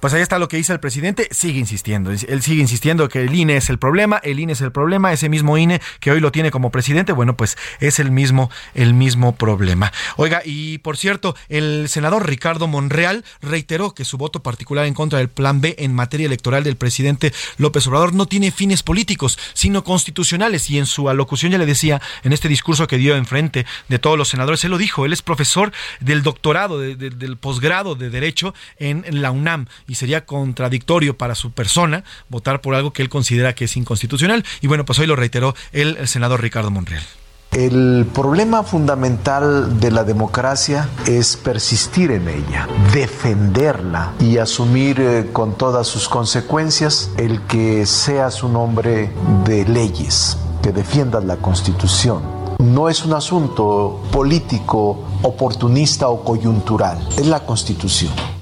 pues ahí está lo que dice el presidente, sigue insistiendo, él sigue insistiendo que el INE es el problema, el INE es el problema, ese mismo INE que hoy lo tiene como presidente, bueno, pues es el mismo el mismo problema. Oiga, y por cierto, el senador Ricardo Monreal reiteró que su voto particular en contra del Plan B en materia electoral del presidente López Obrador no tiene fines políticos, sino constitucionales y en su alocución ya le decía en este discurso que dio en frente de todos los senadores, él lo dijo, él es profesor del doctorado del posgrado de derecho en la UNAM y sería contradictorio para su persona votar por algo que él considera que es inconstitucional. Y bueno, pues hoy lo reiteró el, senador Ricardo Monreal. El problema fundamental de la democracia es persistir en ella, defenderla y asumir eh, con todas sus consecuencias el que seas un hombre de leyes, que defiendas la constitución. No es un asunto político, oportunista o coyuntural, es la constitución.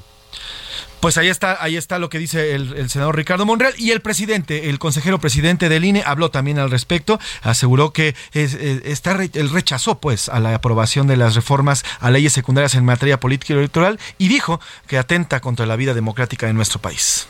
Pues ahí está, ahí está lo que dice el, senador Ricardo Monreal y el presidente, el consejero presidente del INE habló también al respecto, aseguró que eh, está, él rechazó pues a la aprobación de las reformas a leyes secundarias en materia política y electoral y dijo que atenta contra la vida democrática de nuestro país.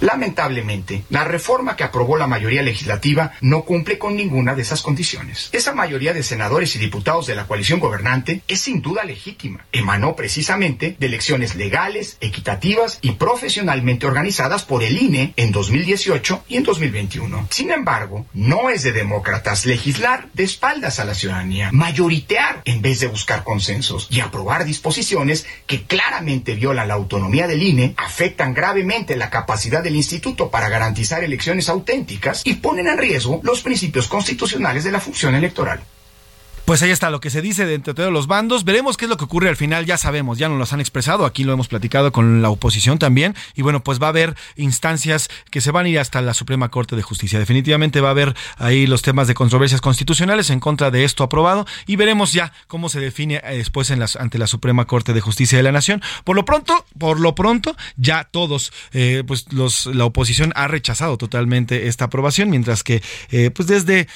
Lamentablemente, la reforma que aprobó la mayoría legislativa no cumple con ninguna de esas condiciones. Esa mayoría de senadores y diputados de la coalición gobernante es sin duda legítima. Emanó precisamente de elecciones legales, equitativas y profesionalmente organizadas por el INE en 2018 y en 2021. Sin embargo, no es de demócratas legislar de espaldas a la ciudadanía, mayoritear en vez de buscar consensos y aprobar disposiciones que claramente violan la autonomía del INE, afectan gravemente la capacidad de del instituto para garantizar elecciones auténticas y ponen en riesgo los principios constitucionales de la función electoral. Pues ahí está lo que se dice de entre todos los bandos. Veremos qué es lo que ocurre al final. Ya sabemos, ya nos lo han expresado. Aquí lo hemos platicado con la oposición también. Y bueno, pues va a haber instancias que se van a ir hasta la Suprema Corte de Justicia. Definitivamente va a haber ahí los temas de controversias constitucionales en contra de esto aprobado. Y veremos ya cómo se define eh, después en las, ante la Suprema Corte de Justicia de la Nación. Por lo pronto, por lo pronto, ya todos, eh, pues los, la oposición ha rechazado totalmente esta aprobación, mientras que, eh, pues desde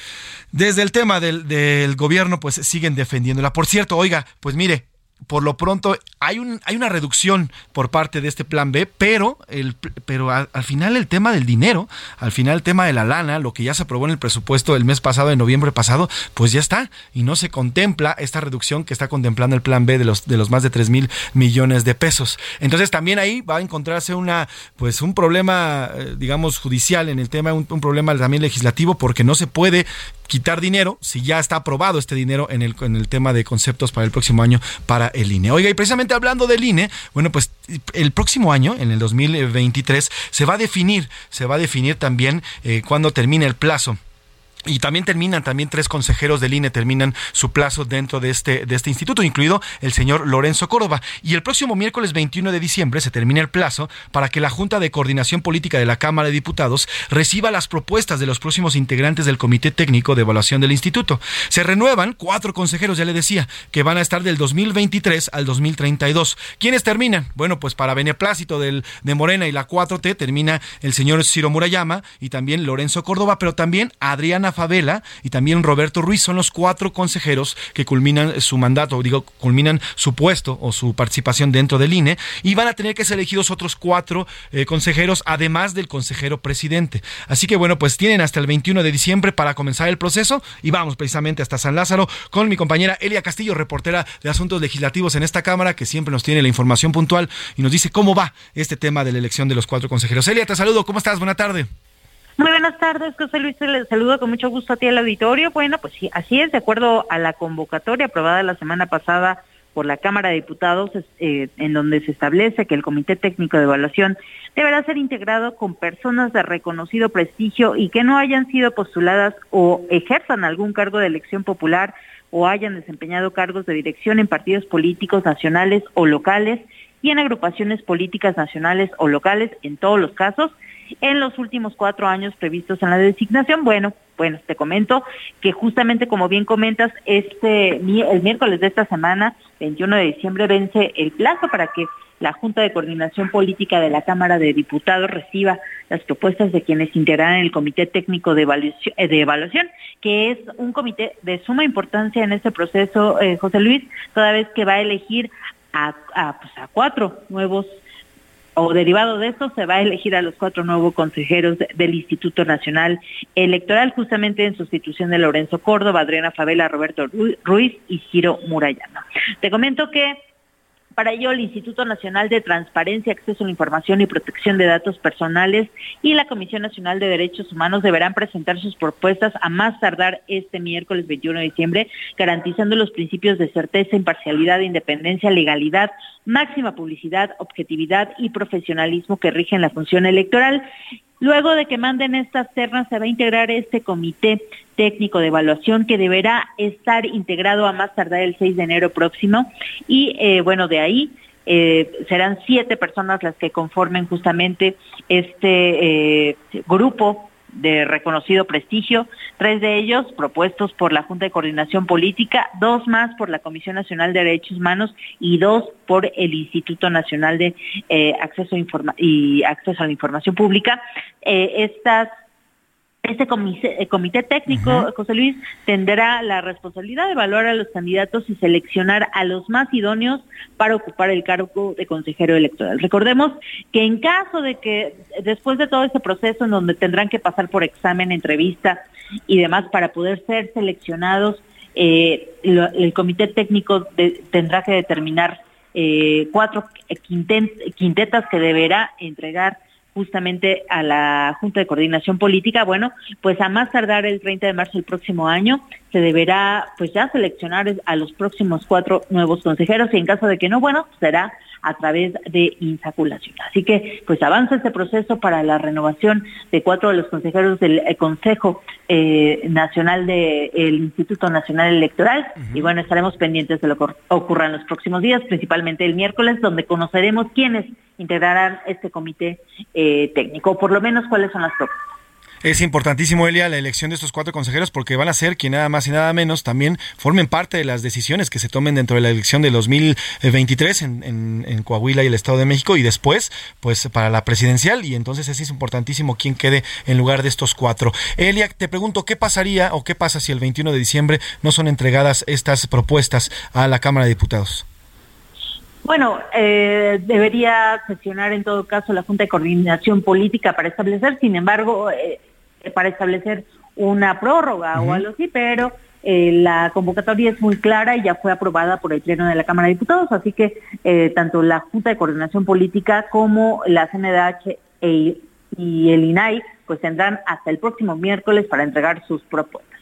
desde el tema del, del gobierno, pues siguen defendiéndola. Por cierto, oiga, pues mire, por lo pronto hay, un, hay una reducción por parte de este plan B, pero, el, pero al, final el tema del dinero, al final el tema de la lana, lo que ya se aprobó en el presupuesto el mes pasado, en noviembre pasado, pues ya está y no se contempla esta reducción que está contemplando el plan B de los, de los más de 3 mil millones de pesos. Entonces también ahí va a encontrarse una, pues un problema, eh, digamos, judicial en el tema, un, un problema también legislativo, porque no se puede quitar dinero si ya está aprobado este dinero en el, en el tema de conceptos para el próximo año para el INE. Oiga, y precisamente hablando del INE, bueno, pues el próximo año, en el 2023, se va a definir, se va a definir también eh, cuándo termine el plazo y también terminan, también tres consejeros del INE terminan su plazo dentro de este, de este instituto, incluido el señor Lorenzo Córdoba. Y el próximo miércoles 21 de diciembre se termina el plazo para que la Junta de Coordinación Política de la Cámara de Diputados reciba las propuestas de los próximos integrantes del Comité Técnico de Evaluación del Instituto. Se renuevan cuatro consejeros, ya le decía, que van a estar del 2023 al 2032. ¿Quiénes terminan? Bueno, pues para beneplácito del, de Morena y la 4T termina el señor Ciro Murayama y también Lorenzo Córdoba, pero también Adriana Favela y también Roberto Ruiz son los cuatro consejeros que culminan su mandato, digo, culminan su puesto o su participación dentro del INE y van a tener que ser elegidos otros cuatro eh, consejeros, además del consejero presidente. Así que bueno, pues tienen hasta el 21 de diciembre para comenzar el proceso y vamos precisamente hasta San Lázaro con mi compañera Elia Castillo, reportera de Asuntos Legislativos en esta Cámara, que siempre nos tiene la información puntual y nos dice cómo va este tema de la elección de los cuatro consejeros. Elia, te saludo, ¿cómo estás? Buena tarde. Muy buenas tardes, José Luis, les saludo con mucho gusto a ti al auditorio. Bueno, pues sí, así es, de acuerdo a la convocatoria aprobada la semana pasada por la Cámara de Diputados, eh, en donde se establece que el Comité Técnico de Evaluación deberá ser integrado con personas de reconocido prestigio y que no hayan sido postuladas o ejerzan algún cargo de elección popular o hayan desempeñado cargos de dirección en partidos políticos nacionales o locales y en agrupaciones políticas nacionales o locales, en todos los casos, en los últimos cuatro años previstos en la designación. Bueno, bueno, te comento que justamente como bien comentas, este el miércoles de esta semana, 21 de diciembre, vence el plazo para que la Junta de Coordinación Política de la Cámara de Diputados reciba las propuestas de quienes integrarán el Comité Técnico de Evaluación, de evaluación que es un comité de suma importancia en este proceso, eh, José Luis, toda vez que va a elegir a, pues a cuatro nuevos o derivado de esto se va a elegir a los cuatro nuevos consejeros del Instituto Nacional Electoral, justamente en sustitución de Lorenzo Córdoba, Adriana Favela, Roberto Ruiz y Giro Murayama. Te comento que Para ello, el Instituto Nacional de Transparencia, Acceso a la Información y Protección de Datos Personales y la Comisión Nacional de Derechos Humanos deberán presentar sus propuestas a más tardar este miércoles 21 de diciembre, garantizando los principios de certeza, imparcialidad, independencia, legalidad, máxima publicidad, objetividad y profesionalismo que rigen la función electoral. Luego de que manden estas ternas, se va a integrar este comité técnico de evaluación que deberá estar integrado a más tardar el 6 de enero próximo. Y eh, bueno, de ahí eh, serán siete personas las que conformen justamente este eh, grupo de reconocido prestigio, tres de ellos propuestos por la Junta de Coordinación Política, dos más por la Comisión Nacional de Derechos Humanos y dos por el Instituto Nacional de eh, Acceso, y Acceso a la Información Pública. Eh, estas este comité, comité técnico, José Luis, tendrá la responsabilidad de evaluar a los candidatos y seleccionar a los más idóneos para ocupar el cargo de consejero electoral. Recordemos que en caso de que después de todo este proceso en donde tendrán que pasar por examen, entrevista y demás para poder ser seleccionados, eh, el comité técnico tendrá que determinar eh, cuatro quintetas que deberá entregar justamente a la Junta de Coordinación Política, bueno, pues a más tardar el 30 de marzo del próximo año se deberá pues ya seleccionar a los próximos cuatro nuevos consejeros. Y en caso de que no, bueno, será a través de insaculación. Así que pues avanza este proceso para la renovación de cuatro de los consejeros del eh, Consejo eh, Nacional del Instituto Nacional Electoral y bueno, estaremos pendientes de lo que ocurra en los próximos días, principalmente el miércoles, donde conoceremos quiénes integrarán este comité eh, técnico, por lo menos cuáles son las propuestas. Es importantísimo, Elia, la elección de estos cuatro consejeros porque van a ser que nada más y nada menos también formen parte de las decisiones que se tomen dentro de la elección de 2023 en, en, Coahuila y el Estado de México y después, pues para la presidencial y entonces es importantísimo quién quede en lugar de estos cuatro. Elia, te pregunto, ¿qué pasaría o qué pasa si el 21 de diciembre no son entregadas estas propuestas a la Cámara de Diputados? Bueno, eh, debería sesionar en todo caso la Junta de Coordinación Política para establecer, sin embargo, eh, para establecer una prórroga o algo así, pero eh, la convocatoria es muy clara y ya fue aprobada por el Pleno de la Cámara de Diputados, así que tanto la Junta de Coordinación Política como la CNDH e, y el INAI pues tendrán hasta el próximo miércoles para entregar sus propuestas.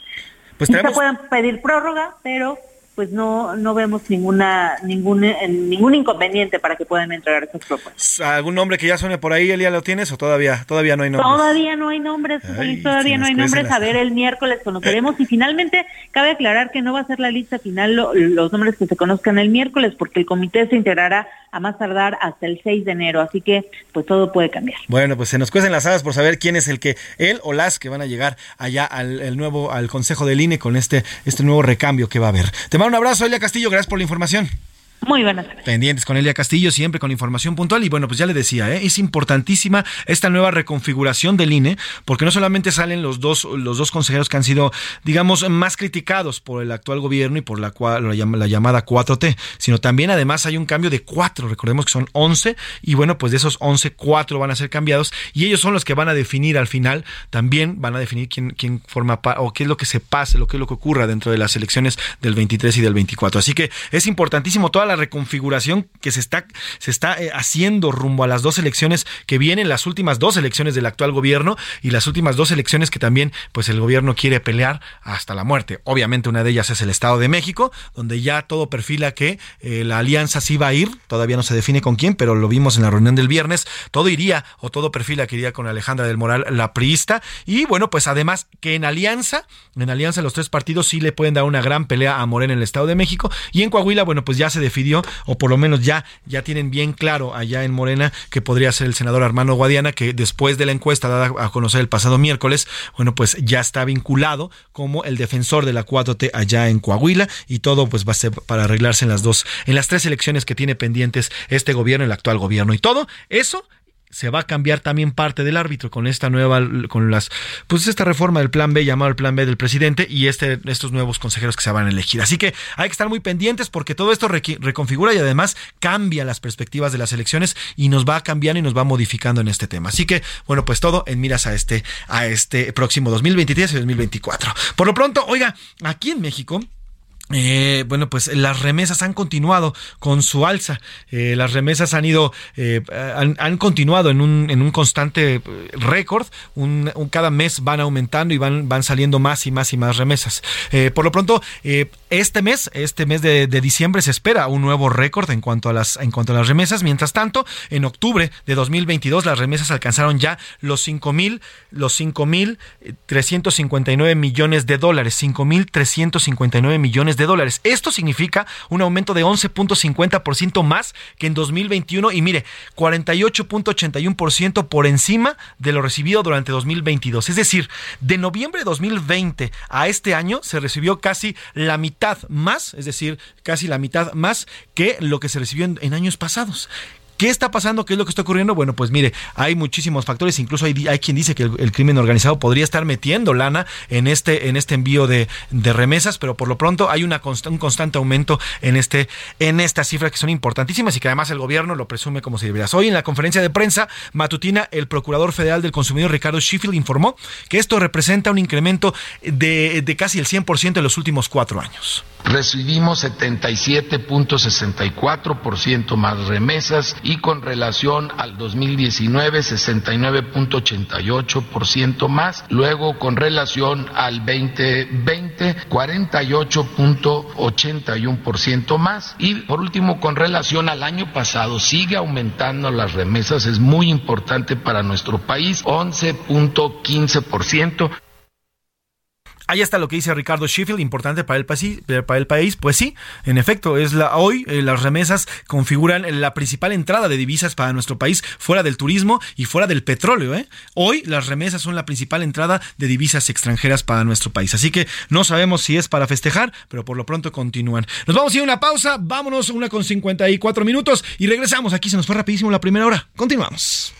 Pues se pueden pedir prórroga, pero pues no, no vemos ninguna, ningún, eh, ningún inconveniente para que puedan entregar esas propuestas. ¿Algún nombre que ya suene por ahí, Elia, lo tienes o todavía, todavía no hay nombres? Todavía no hay nombres, todavía no hay nombres. A ver, el miércoles conoceremos y finalmente cabe aclarar que no va a ser la lista final los nombres que se conozcan el miércoles porque el comité se integrará a más tardar hasta el 6 de enero, así que pues todo puede cambiar. Bueno, pues se nos cuecen las hadas por saber quién es el que, él o las que van a llegar allá al nuevo, al Consejo del INE con este, este nuevo recambio que va a haber. Te mando un abrazo, Elia Castillo, gracias por la información. Muy buenas tardes. Pendientes con Elia Castillo, siempre con información puntual. Y bueno, pues ya le decía, ¿eh? es importantísima esta nueva reconfiguración del INE, porque no solamente salen los dos, los dos consejeros que han sido, digamos, más criticados por el actual gobierno y por la, la, llamada 4T, sino también además hay un cambio de cuatro. Recordemos que son 11 y bueno, pues de esos 11, cuatro van a ser cambiados y ellos son los que van a definir al final, también van a definir quién, quién forma o qué es lo que se pase, lo que es lo que ocurra dentro de las elecciones del 23 y del 24. Así que es importantísimo toda la reconfiguración que se está, se está eh, haciendo rumbo a las dos elecciones que vienen, las últimas dos elecciones del actual gobierno y las últimas dos elecciones que también pues el gobierno quiere pelear hasta la muerte. Obviamente una de ellas es el Estado de México, donde ya todo perfila que eh, la alianza sí va a ir, todavía no se define con quién, pero lo vimos en la reunión del viernes, todo iría o todo perfila que iría con Alejandra del Moral, la priista, y bueno, pues además que en alianza, en alianza los tres partidos sí le pueden dar una gran pelea a Morena en el Estado de México. Y en Coahuila, bueno, pues ya se o por lo menos ya, ya tienen bien claro allá en Morena que podría ser el senador Armando Guadiana, que después de la encuesta dada a conocer el pasado miércoles, bueno, pues ya está vinculado como el defensor de la 4T allá en Coahuila y todo pues va a ser para arreglarse en las dos, en las tres elecciones que tiene pendientes este gobierno, el actual gobierno. Y todo eso se va a cambiar también parte del árbitro con esta nueva, con las, pues esta reforma del plan B llamado el plan B del presidente y este, estos nuevos consejeros que se van a elegir. Así que hay que estar muy pendientes porque todo esto reconfigura y además cambia las perspectivas de las elecciones y nos va cambiando y nos va modificando en este tema. Así que, bueno, pues todo en miras a este, a este próximo 2023 y 2024. Por lo pronto, oiga, aquí en México, eh, bueno, pues las remesas han continuado con su alza. Eh, las remesas han ido, eh, han, continuado en un, en un constante récord. Cada mes van aumentando y van, van saliendo más y más y más remesas. por lo pronto, este mes, este mes de, diciembre, se espera un nuevo récord en cuanto a las, en cuanto a las remesas. Mientras tanto, en octubre de 2022, las remesas alcanzaron ya los cinco mil, los cinco mil millones de dólares, cinco mil millones de dólares. Esto significa un aumento de 11.50% más que en 2021 y mire, 48.81% por encima de lo recibido durante 2022. Es decir, de noviembre de 2020 a este año se recibió casi la mitad más, es decir, casi la mitad más que lo que se recibió en, años pasados. ¿Qué está pasando? ¿Qué es lo que está ocurriendo? Bueno, pues mire, hay muchísimos factores, incluso hay, hay quien dice que el, crimen organizado podría estar metiendo lana en este, en este envío de, remesas, pero por lo pronto hay una un constante aumento en, este, en estas cifras que son importantísimas y que además el gobierno lo presume como si debería. Hoy en la conferencia de prensa matutina, el Procurador Federal del Consumidor, Ricardo Sheffield, informó que esto representa un incremento de, de casi el 100% en los últimos cuatro años. Recibimos 77.64% más remesas con relación al 2019 69.88% más, luego con relación al 2020 48.81% más y por último con relación al año pasado sigue aumentando las remesas, es muy importante para nuestro país, 11.15%. Ahí está lo que dice Ricardo Sheffield, importante para el, país, para el país. Pues sí, en efecto, es la, hoy eh, las remesas configuran la principal entrada de divisas para nuestro país fuera del turismo y fuera del petróleo. ¿eh? Hoy las remesas son la principal entrada de divisas extranjeras para nuestro país. Así que no sabemos si es para festejar, pero por lo pronto continúan. Nos vamos a ir a una pausa, vámonos una con 54 minutos y regresamos. Aquí se nos fue rapidísimo la primera hora. Continuamos.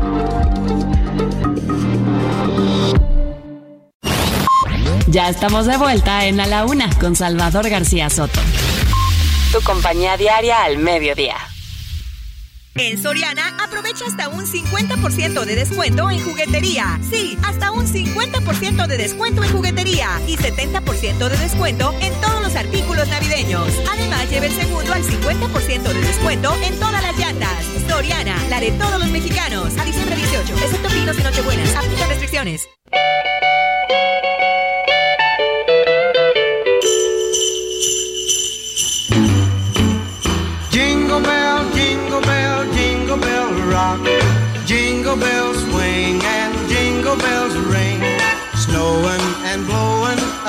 Ya estamos de vuelta en A la Una con Salvador García Soto. Tu compañía diaria al mediodía. En Soriana, aprovecha hasta un 50% de descuento en juguetería. Sí, hasta un 50% de descuento en juguetería y 70% de descuento en todos los artículos navideños. Además, lleve el segundo al 50% de descuento en todas las llantas. Soriana, la de todos los mexicanos. A diciembre 18, excepto pinos y nochebuenas. Aplica restricciones.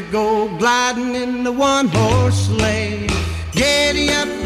To go gliding in the one horse sleigh. Giddy up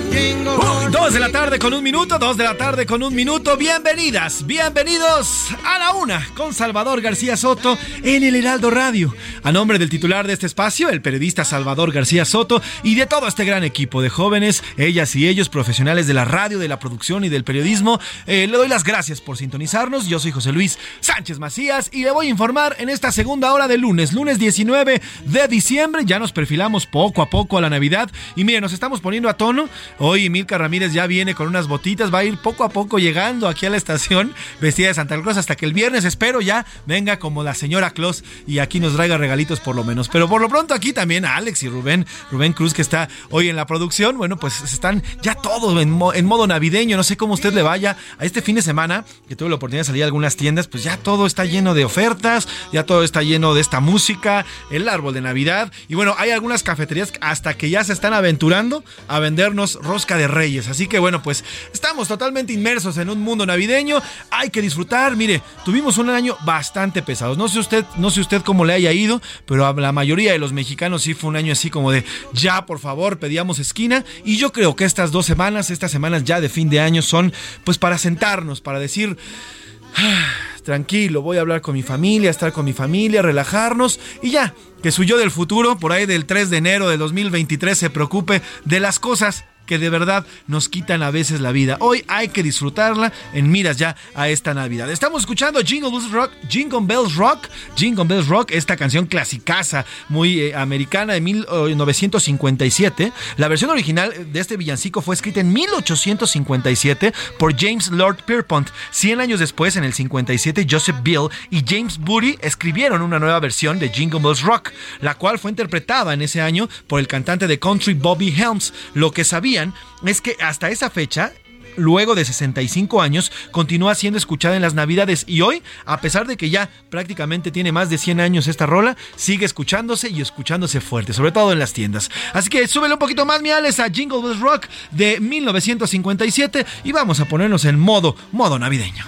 dos de la tarde con un minuto, dos de la tarde con un minuto. Bienvenidas, bienvenidos a la una con Salvador García Soto en el Heraldo Radio. A nombre del titular de este espacio, el periodista Salvador García Soto y de todo este gran equipo de jóvenes, ellas y ellos, profesionales de la radio, de la producción y del periodismo, eh, le doy las gracias por sintonizarnos. Yo soy José Luis Sánchez Macías y le voy a informar en esta segunda hora de lunes, lunes 19 de diciembre. Ya nos perfilamos poco a poco a la Navidad y miren, nos estamos poniendo a tono Hoy Milka Ramírez ya viene con unas botitas, va a ir poco a poco llegando aquí a la estación [laughs] vestida de Santa Claus hasta que el viernes espero ya venga como la señora Claus y aquí nos traiga regalitos por lo menos. Pero por lo pronto aquí también Alex y Rubén, Rubén Cruz que está hoy en la producción, bueno, pues están ya todos en, en modo navideño, no sé cómo usted le vaya a este fin de semana, que tuve la oportunidad de salir a algunas tiendas, pues ya todo está lleno de ofertas, ya todo está lleno de esta música, el árbol de Navidad y bueno, hay algunas cafeterías hasta que ya se están aventurando a vendernos rosca de reyes. Así que bueno, pues estamos totalmente inmersos en un mundo navideño, hay que disfrutar, mire, tuvimos un año bastante pesado. No sé usted, no sé usted cómo le haya ido, pero a la mayoría de los mexicanos sí fue un año así como de ya, por favor, pedíamos esquina y yo creo que estas dos semanas, estas semanas ya de fin de año son pues para sentarnos, para decir ah, tranquilo, voy a hablar con mi familia, estar con mi familia, relajarnos y ya, que su yo del futuro, por ahí del 3 de enero de 2023, se preocupe de las cosas que de verdad nos quitan a veces la vida. Hoy hay que disfrutarla en miras ya a esta Navidad. Estamos escuchando Jingle Bells Rock, Jingle Bells Rock, Jingle Bells Rock, esta canción clasicaza muy eh, americana de 1957. La versión original de este villancico fue escrita en 1857 por James Lord Pierpont. Cien años después, en el 57, Joseph Bill y James Booty escribieron una nueva versión de Jingle Bells Rock, la cual fue interpretada en ese año por el cantante de country Bobby Helms. Lo que es que hasta esa fecha luego de 65 años, continúa siendo escuchada en las Navidades y hoy, a pesar de que ya prácticamente tiene más de 100 años esta rola, sigue escuchándose y escuchándose fuerte, sobre todo en las tiendas. Así que súbele un poquito más, mi Alex, a Jingle Bells Rock de 1957 y vamos a ponernos en modo, modo navideño.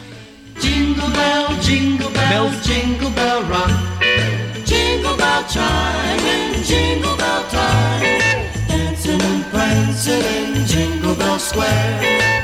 Jingle bell, jingle bell, jingle bell rock. Jingle bell chime jingle bell time. Dancing in Jingle Bell Square.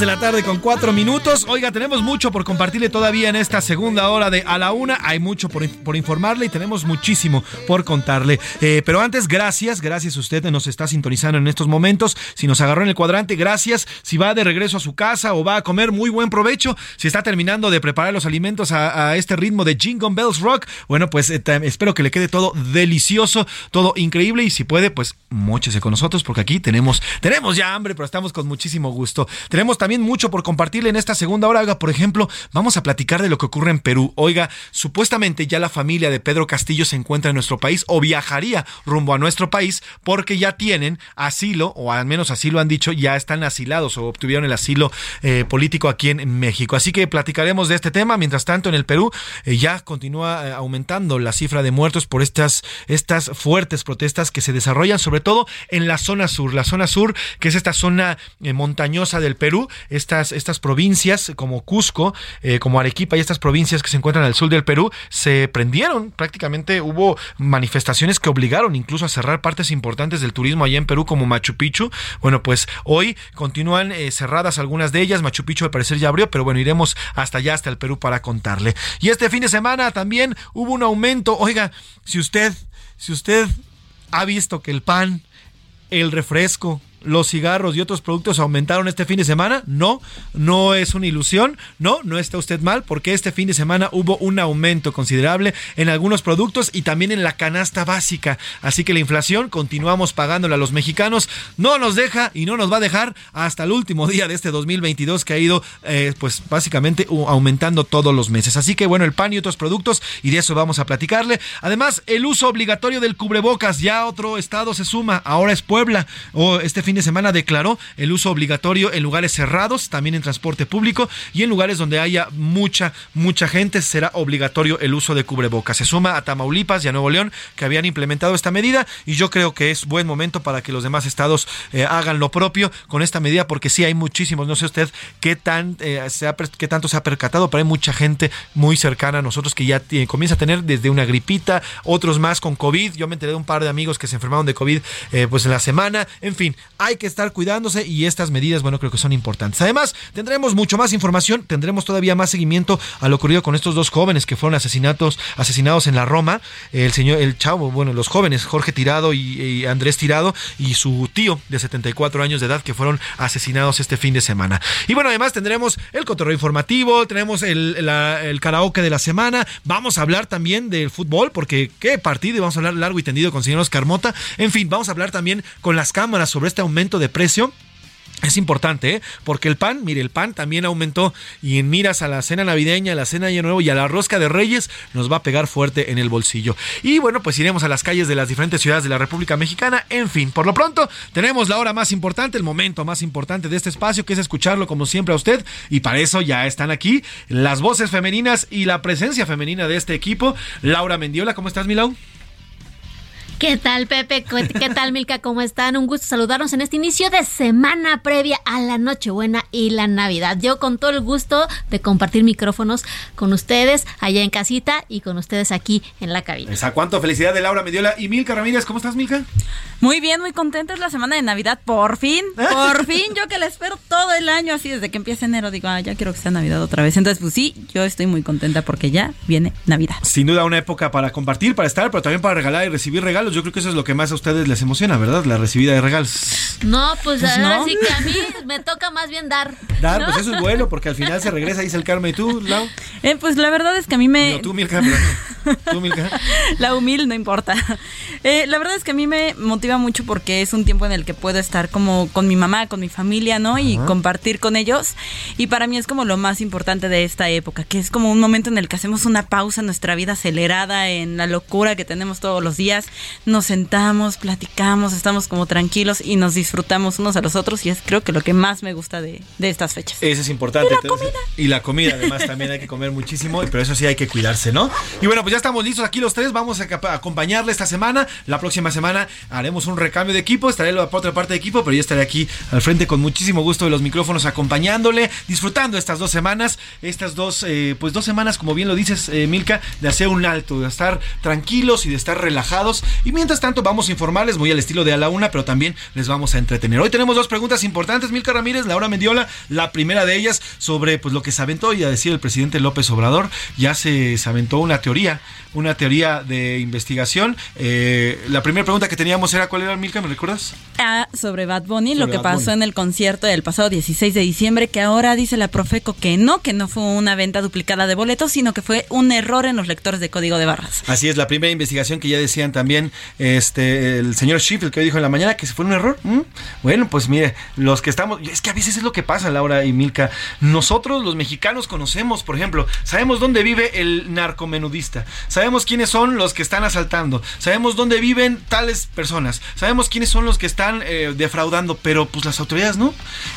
De la tarde con cuatro minutos. Oiga, tenemos mucho por compartirle todavía en esta segunda hora de A la Una. Hay mucho por, por informarle y tenemos muchísimo por contarle. Eh, pero antes, gracias, gracias a usted nos está sintonizando en estos momentos. Si nos agarró en el cuadrante, gracias. Si va de regreso a su casa o va a comer, muy buen provecho. Si está terminando de preparar los alimentos a, este ritmo de Jingle Bells Rock, bueno, pues eh, espero que le quede todo delicioso, todo increíble y si puede, pues mochese con nosotros porque aquí tenemos, tenemos ya hambre, pero estamos con muchísimo gusto. Tenemos también mucho por compartirle en esta segunda hora. Oiga, por ejemplo, vamos a platicar de lo que ocurre en Perú. Oiga, supuestamente ya la familia de Pedro Castillo se encuentra en nuestro país o viajaría rumbo a nuestro país porque ya tienen asilo, o al menos así lo han dicho, ya están asilados o obtuvieron el asilo eh, político aquí en México. Así que platicaremos de este tema. Mientras tanto, en el Perú eh, ya continúa eh, aumentando la cifra de muertos por estas, estas fuertes protestas que se desarrollan, sobre todo en la zona sur. La zona sur, que es esta zona montañosa del Perú, estas, estas provincias como Cusco, eh, como Arequipa y estas provincias que se encuentran al sur del Perú, se prendieron. Prácticamente hubo manifestaciones que obligaron incluso a cerrar partes importantes del turismo allá en Perú como Machu Picchu. Bueno, pues hoy continúan eh, cerradas algunas de ellas. Machu Picchu al parecer ya abrió, pero bueno, iremos hasta allá, hasta el Perú para contarle. Y este fin de semana también hubo un aumento. Oiga, si usted, si usted ha visto que el pan, el refresco, los cigarros y otros productos aumentaron este fin de semana? No, no es una ilusión, no, no está usted mal, porque este fin de semana hubo un aumento considerable en algunos productos y también en la canasta básica. Así que la inflación continuamos pagándola a los mexicanos, no nos deja y no nos va a dejar hasta el último día de este 2022 que ha ido eh, pues básicamente aumentando todos los meses. Así que bueno, el pan y otros productos y de eso vamos a platicarle. Además, el uso obligatorio del cubrebocas, ya otro estado se suma, ahora es Puebla o este fin de semana declaró el uso obligatorio en lugares cerrados, también en transporte público y en lugares donde haya mucha, mucha gente será obligatorio el uso de cubrebocas. Se suma a Tamaulipas y a Nuevo León que habían implementado esta medida y yo creo que es buen momento para que los demás estados eh, hagan lo propio con esta medida porque sí hay muchísimos, no sé usted qué, tan, eh, se ha, qué tanto se ha percatado, pero hay mucha gente muy cercana a nosotros que ya comienza a tener desde una gripita, otros más con COVID. Yo me enteré de un par de amigos que se enfermaron de COVID eh, pues en la semana. En fin, hay que estar cuidándose y estas medidas, bueno, creo que son importantes. Además, tendremos mucho más información, tendremos todavía más seguimiento a lo ocurrido con estos dos jóvenes que fueron asesinatos, asesinados en la Roma, el señor, el chavo, bueno, los jóvenes, Jorge Tirado y, Andrés Tirado y su tío de 74 años de edad que fueron asesinados este fin de semana. Y bueno, además tendremos el cotorreo informativo, tenemos el, el karaoke de la semana, vamos a hablar también del fútbol, porque qué partido, y vamos a hablar largo y tendido con señor Oscar Mota. En fin, vamos a hablar también con las cámaras sobre este aumento de precio es importante, ¿eh? porque el pan, mire, el pan también aumentó y en miras a la cena navideña, a la cena de nuevo y a la rosca de reyes nos va a pegar fuerte en el bolsillo. Y bueno, pues iremos a las calles de las diferentes ciudades de la República Mexicana. En fin, por lo pronto tenemos la hora más importante, el momento más importante de este espacio, que es escucharlo como siempre a usted. Y para eso ya están aquí las voces femeninas y la presencia femenina de este equipo. Laura Mendiola, ¿cómo estás, Milau? ¿Qué tal, Pepe? ¿Qué tal, Milka? ¿Cómo están? Un gusto saludarnos en este inicio de semana previa a la Nochebuena y la Navidad. Yo con todo el gusto de compartir micrófonos con ustedes allá en casita y con ustedes aquí en la cabina. ¿A cuánto? Felicidad de Laura Mediola y Milka Ramírez. ¿Cómo estás, Milka? Muy bien, muy contenta. Es la semana de Navidad, por fin. Por fin, yo que la espero todo el año, así desde que empieza enero, digo, ah, ya quiero que sea Navidad otra vez. Entonces, pues sí, yo estoy muy contenta porque ya viene Navidad. Sin duda, una época para compartir, para estar, pero también para regalar y recibir regalos yo creo que eso es lo que más a ustedes les emociona, ¿verdad? La recibida de regalos. No, pues, pues ahora sí que a mí me toca más bien dar. Dar, pues eso es bueno, porque al final se regresa, dice el Carmen. ¿Y tú, Lau? Eh, pues la verdad es que a mí me... No, tú, Milka, ¿Tú, Milka? [laughs] La humil, no importa. Eh, la verdad es que a mí me motiva mucho porque es un tiempo en el que puedo estar como con mi mamá, con mi familia, ¿no? Y compartir con ellos. Y para mí es como lo más importante de esta época, que es como un momento en el que hacemos una pausa en nuestra vida acelerada, en la locura que tenemos todos los días nos sentamos, platicamos, estamos como tranquilos y nos disfrutamos unos a los otros y es creo que lo que más me gusta de, estas fechas. Eso es importante. Y la comida. Y la comida, [laughs] además, también hay que comer muchísimo, pero eso sí hay que cuidarse, ¿no? Y bueno, pues ya estamos listos aquí los tres, vamos a acompañarle esta semana. La próxima semana haremos un recambio de equipo, estaré la otra parte de equipo, pero yo estaré aquí al frente con muchísimo gusto de los micrófonos acompañándole, disfrutando estas dos semanas, estas dos, eh, pues dos semanas, como bien lo dices, eh, Milka, de hacer un alto, de estar tranquilos y de estar relajados. Y mientras tanto, vamos a informarles muy al estilo de a la una, pero también les vamos a entretener. Hoy tenemos dos preguntas importantes, Milka Ramírez, Laura Mendiola. La primera de ellas sobre pues lo que se aventó y a decir el presidente López Obrador, ya se, se aventó una teoría una teoría de investigación. Eh, la primera pregunta que teníamos era, ¿cuál era, Milka? ¿Me recuerdas? Ah, sobre Bad Bunny, lo que pasó en el concierto del pasado 16 de diciembre, que ahora dice la Profeco que no, que no fue una venta duplicada de boletos, sino que fue un error en los lectores de código de barras. Así es, la primera investigación que ya decían también este el señor Sheffield, que hoy dijo en la mañana que fue un error. ¿Mm? Bueno, pues mire, los que estamos, es que a veces es lo que pasa, Laura y Milka. Nosotros, los mexicanos, conocemos, por ejemplo, sabemos dónde vive el narcomenudista, sabemos Sabemos quiénes son los que están asaltando, sabemos dónde viven tales personas, sabemos quiénes son los que están eh, defraudando, pero pues las autoridades no.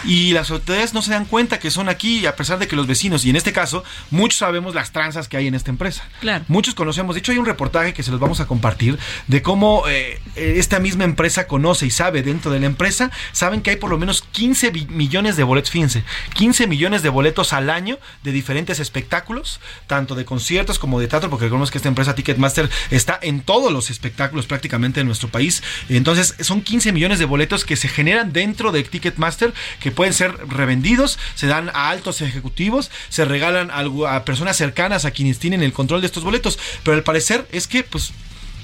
Y las autoridades no se dan cuenta que son aquí, a pesar de que los vecinos, y en este caso, muchos sabemos las tranzas que hay en esta empresa. Claro. Muchos conocemos, de hecho hay un reportaje que se los vamos a compartir de cómo eh, esta misma empresa conoce y sabe dentro de la empresa, saben que hay por lo menos 15 millones de boletos, fíjense, 15 millones de boletos al año de diferentes espectáculos, tanto de conciertos como de teatro, porque recordemos que esta empresa Ticketmaster está en todos los espectáculos prácticamente en nuestro país. Entonces, son 15 millones de boletos que se generan dentro de Ticketmaster que pueden ser revendidos, se dan a altos ejecutivos, se regalan a personas cercanas a quienes tienen el control de estos boletos. Pero al parecer es que, pues,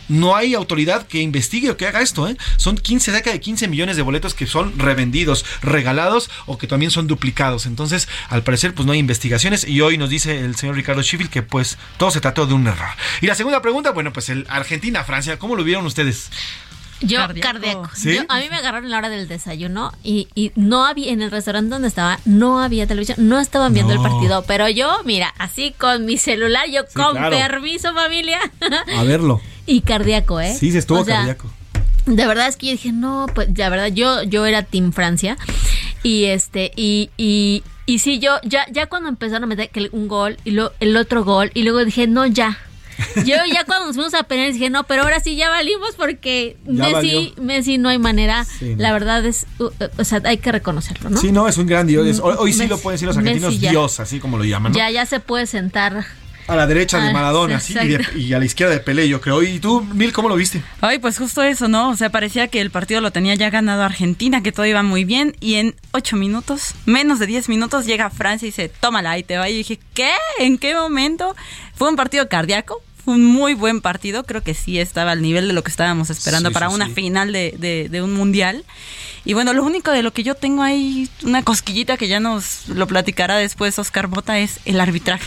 no hay autoridad que investigue o que haga esto. ¿eh? Son 15, cerca de 15 millones de boletos que son revendidos, regalados o que también son duplicados. Entonces, al parecer, pues no hay investigaciones. Y hoy nos dice el señor Ricardo Schiffel que pues todo se trató de un error. Y la segunda pregunta, bueno, pues el Argentina-Francia, ¿cómo lo vieron ustedes? Yo, cardíaco. a mí me agarraron la hora del desayuno y, y, no había, en el restaurante donde estaba, no había televisión, no estaban viendo el partido, pero yo, mira, así con mi celular, yo con permiso familia. [laughs] A verlo. Y cardíaco, ¿eh? Sí, se estuvo cardíaco. De verdad es que yo dije, no, pues la verdad, yo, yo era Team Francia. Y este, y, y, y sí, yo, ya, ya cuando empezaron a meter un gol y lo, el otro gol, y luego dije, no, ya. [laughs] Yo ya cuando nos fuimos a pelear dije, no, pero ahora sí ya valimos porque Messi, Messi no hay manera. La verdad es, o sea, hay que reconocerlo, ¿no? Sí, no, es un gran dios. Hoy, sí lo pueden decir los argentinos, dios, así como lo llaman. Ya, ya se puede sentar A la derecha de Ah, Maradona, sí, sí, y, de- y a la izquierda de Pelé, yo creo. ¿Y tú, Mil, cómo lo viste? Ay, pues justo eso, ¿no? O sea, parecía que el partido lo tenía ya ganado Argentina, que todo iba muy bien, y en ocho minutos, menos de 10 minutos, llega Francia y dice, tómala, y te va. Y dije, ¿qué? ¿En qué momento? Fue un partido cardíaco, fue un muy buen partido, creo que sí estaba al nivel de lo que estábamos esperando Sí, para sí, una sí. final de, de- de un mundial. Y bueno, lo único de lo que yo tengo ahí, una cosquillita que ya nos lo platicará después Oscar Bota, es el arbitraje.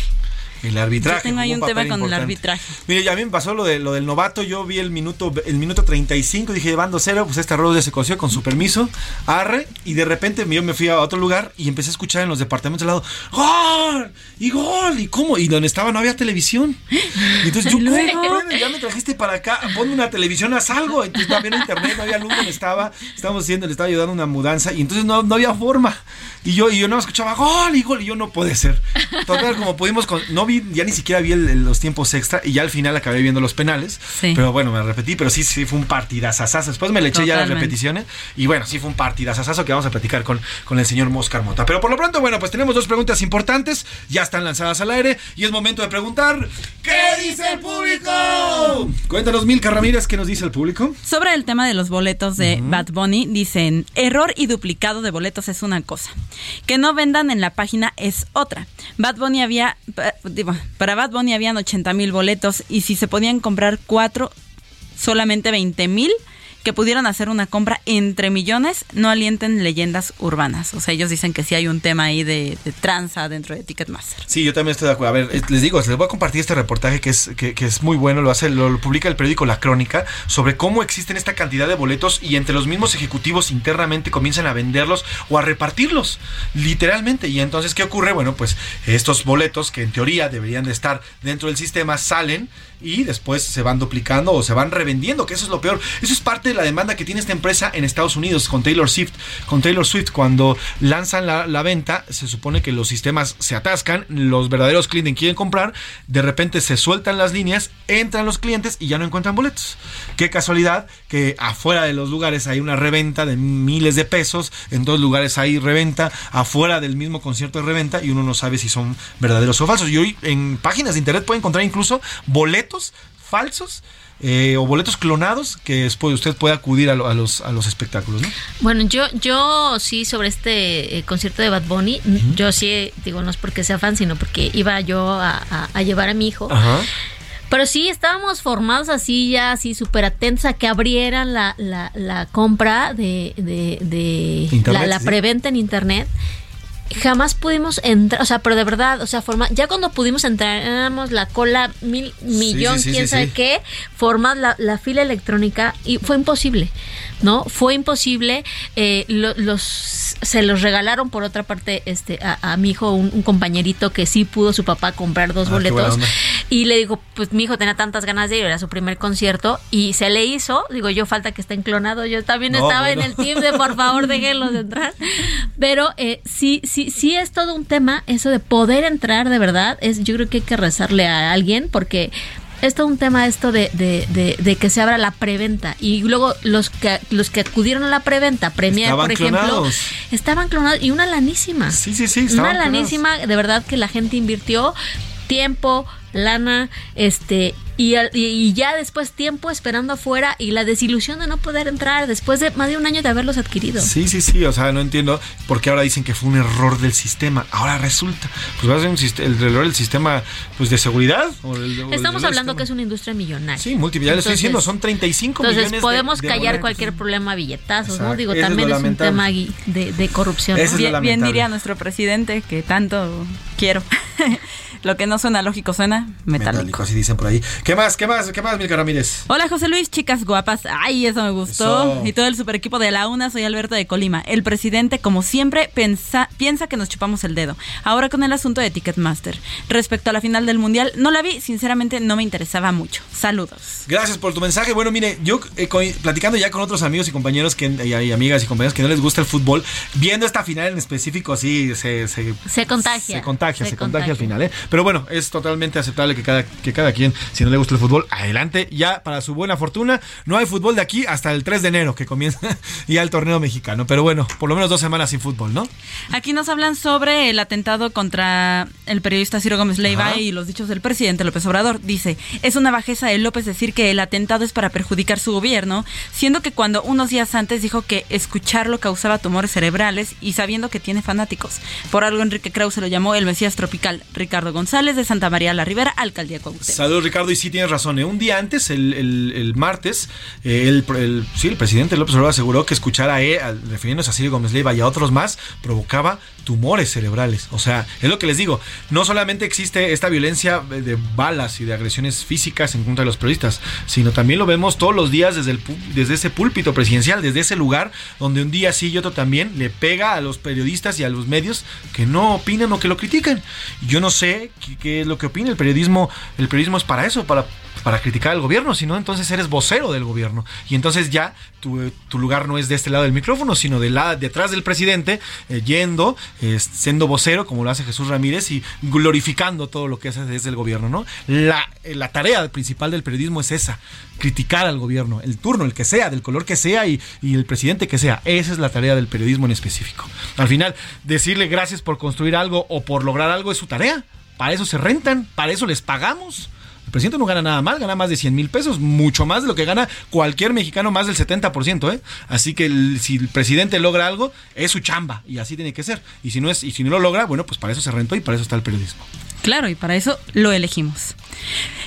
El arbitraje. Yo tengo ahí un tema con el arbitraje. Mire, ya a mí me pasó lo, de, lo del novato. Yo vi el minuto el minuto 35, dije, bando cero, pues este arroz ya se coció con su permiso. Arre. Y de repente yo me fui a otro lugar y empecé a escuchar en los departamentos al lado, ¡Gol! ¡Y gol! ¿Y cómo? Y donde estaba no había televisión. Y entonces yo, [laughs] ¿cómo? ya me trajiste para acá, ponme una televisión, haz algo. Entonces había internet, no había luz donde estaba. Estábamos haciendo, le estaba ayudando una mudanza y entonces no, no había forma. Y yo, y yo no escuchaba gol y gol y yo no puede ser. Total, como pudimos, con- no vi, ya ni siquiera vi el- los tiempos extra y ya al final acabé viendo los penales. Sí. Pero bueno, me repetí, pero sí, sí fue un partidazazazo. Después me le eché ya las repeticiones y bueno, sí fue un partidazazazo que vamos a platicar con, con el señor Moscar Mota. Pero por lo pronto, bueno, pues tenemos dos preguntas importantes, ya están lanzadas al aire y es momento de preguntar, ¿qué dice el público? Cuéntanos, Milka Ramírez, ¿qué nos dice el público? Sobre el tema de los boletos de Bad Bunny, dicen, error y duplicado de boletos es una cosa. Que no vendan en la página es otra. Bad Bunny había, para Bad Bunny habían 80 mil boletos y si se podían comprar cuatro, solamente 20 mil que pudieron hacer una compra entre millones, no alienten leyendas urbanas. O sea, ellos dicen que sí hay un tema ahí de, de tranza dentro de Ticketmaster. Sí, yo también estoy de acuerdo. A ver, eh, les digo, les voy a compartir este reportaje que es, que, es muy bueno, lo hace, lo, lo publica el periódico La Crónica, sobre cómo existen esta cantidad de boletos y entre los mismos ejecutivos internamente comienzan a venderlos o a repartirlos, literalmente. Y entonces, ¿qué ocurre? Bueno, pues estos boletos que en teoría deberían de estar dentro del sistema salen y después se van duplicando o se van revendiendo, que eso es lo peor. Eso es parte de la demanda que tiene esta empresa en Estados Unidos con Taylor Swift. Con Taylor Swift, cuando lanzan la, venta, se supone que los sistemas se atascan, los verdaderos clientes quieren comprar, de repente se sueltan las líneas, entran los clientes y ya no encuentran boletos. Qué casualidad que afuera de los lugares hay una reventa de miles de pesos, en dos lugares hay reventa, afuera del mismo concierto de reventa y uno no sabe si son verdaderos o falsos. Y hoy en páginas de internet puede encontrar incluso boletos falsos eh, o boletos clonados que después usted puede acudir a, lo- a los, a los espectáculos, ¿no? Bueno, yo, yo sí sobre este eh, concierto de Bad Bunny, yo sí, digo, no es porque sea fan, sino porque iba yo a, a- a llevar a mi hijo. Ajá. Pero sí, estábamos formados así ya, así súper atentos a que abrieran la, la, la compra de, de, la, sí. preventa en internet. Jamás pudimos entrar, o sea, pero de verdad, o sea, forma, ya cuando pudimos entrar, éramos la cola mil, millón, sí, sí, quién sí, sabe qué, formas la, la fila electrónica y fue imposible, ¿no? Fue imposible, eh, lo- los, se los regalaron por otra parte este a, a mi hijo, un, un compañerito que sí pudo su papá comprar dos Ah, boletos y le digo, pues mi hijo tenía tantas ganas de ir, era su primer concierto y se le hizo, digo yo, falta que estén clonado, yo también No, estaba bueno. en el team de por favor [laughs] déjenlos entrar, pero eh, sí, sí, sí es todo un tema, eso de poder entrar de verdad, es yo creo que hay que rezarle a alguien porque es todo un tema esto de, de, de, de que se abra la preventa y luego los que los que acudieron a la preventa, Premier, Estaban por ejemplo, clonados. estaban clonados y una lanísima. Sí, sí, sí, Una clonados. lanísima, de verdad que la gente invirtió tiempo, lana, este, y, al- y- ya después tiempo esperando afuera y la desilusión de no poder entrar después de más de un año de haberlos adquirido. Sí, sí, sí, o sea, no entiendo por qué ahora dicen que fue un error del sistema. Ahora resulta, pues va a ser un el error del sistema pues de seguridad. o el- o el Estamos hablando que es una industria millonaria. Sí, multi, ya le estoy Entonces- diciendo, son 35 Entonces millones de- podemos de callar cualquier problema a billetazos, ¿no? Digo, eso también es, un tema de, de corrupción. ¿no? Bien, bien diría nuestro presidente, que tanto quiero. [laughs] Lo que no suena lógico suena metálico. Metálico, así dicen por ahí. ¿Qué más? ¿Qué más? ¿Qué más, Milka Ramírez? Hola José Luis, chicas guapas. Ay, eso me gustó. Eso. Y todo el super equipo de la UNA, soy Alberto de Colima. El presidente, como siempre, pensa, piensa que nos chupamos el dedo. Ahora con el asunto de Ticketmaster. Respecto a la final del Mundial, no la vi, sinceramente no me interesaba mucho. Saludos. Gracias por tu mensaje. Bueno, mire, yo eh, platicando ya con otros amigos y compañeros que, y, y amigas y compañeros que no les gusta el fútbol, viendo esta final en específico, sí, se, se, Se contagia. se contagia, se, contagia al final, ¿eh? Pero bueno, es totalmente aceptable que cada, que cada quien, si no le gusta el fútbol, adelante. Ya para su buena fortuna, no hay fútbol de aquí hasta el 3 de enero, que comienza [laughs] ya el torneo mexicano. Pero bueno, por lo menos dos semanas sin fútbol, ¿no? Aquí nos hablan sobre el atentado contra el periodista Ciro Gómez Leiva Ajá. y los dichos del presidente López Obrador. Dice, es una bajeza de López decir que el atentado es para perjudicar su gobierno, siendo que cuando unos días antes dijo que escucharlo causaba tumores cerebrales y sabiendo que tiene fanáticos. Por algo Enrique Krause lo llamó el Mesías Tropical. Ricardo González de Santa María la Rivera, Alcaldía Cuauhtémoc. Saludos Ricardo, y sí tienes razón. ¿eh? Un día antes, el, el- martes, eh, el, sí, el presidente López Obrador aseguró que escuchar a él, al- refiriéndose a Ciro Gómez Leiva y a otros más, provocaba tumores cerebrales. O sea, es lo que les digo. No solamente existe esta violencia de balas y de agresiones físicas en contra de los periodistas, sino también lo vemos todos los días desde, el, desde ese púlpito presidencial, desde ese lugar donde un día sí y otro también le pega a los periodistas y a los medios que no opinan o que lo critican. Yo no sé qué, qué es lo que opina el periodismo. El periodismo es para eso, para para criticar al gobierno, sino entonces eres vocero del gobierno. Y entonces ya tu, lugar no es de este lado del micrófono, sino de la, detrás del presidente, eh, yendo, siendo vocero, como lo hace Jesús Ramírez, y glorificando todo lo que hace desde el gobierno. ¿no? La, eh, la tarea principal del periodismo es esa, criticar al gobierno, el turno, el que sea, del color que sea y, y el presidente que sea. Esa es la tarea del periodismo en específico. Al final, decirle gracias por construir algo o por lograr algo es su tarea. Para eso se rentan, para eso les pagamos. El presidente no gana nada mal, gana más de 100 mil pesos, mucho más de lo que gana cualquier mexicano, más del 70%, ¿eh? Así que si el presidente logra algo, es su chamba y así tiene que ser. Y si no es y si no lo logra, bueno, pues para eso se rentó y para eso está el periodismo. Claro, y para eso lo elegimos.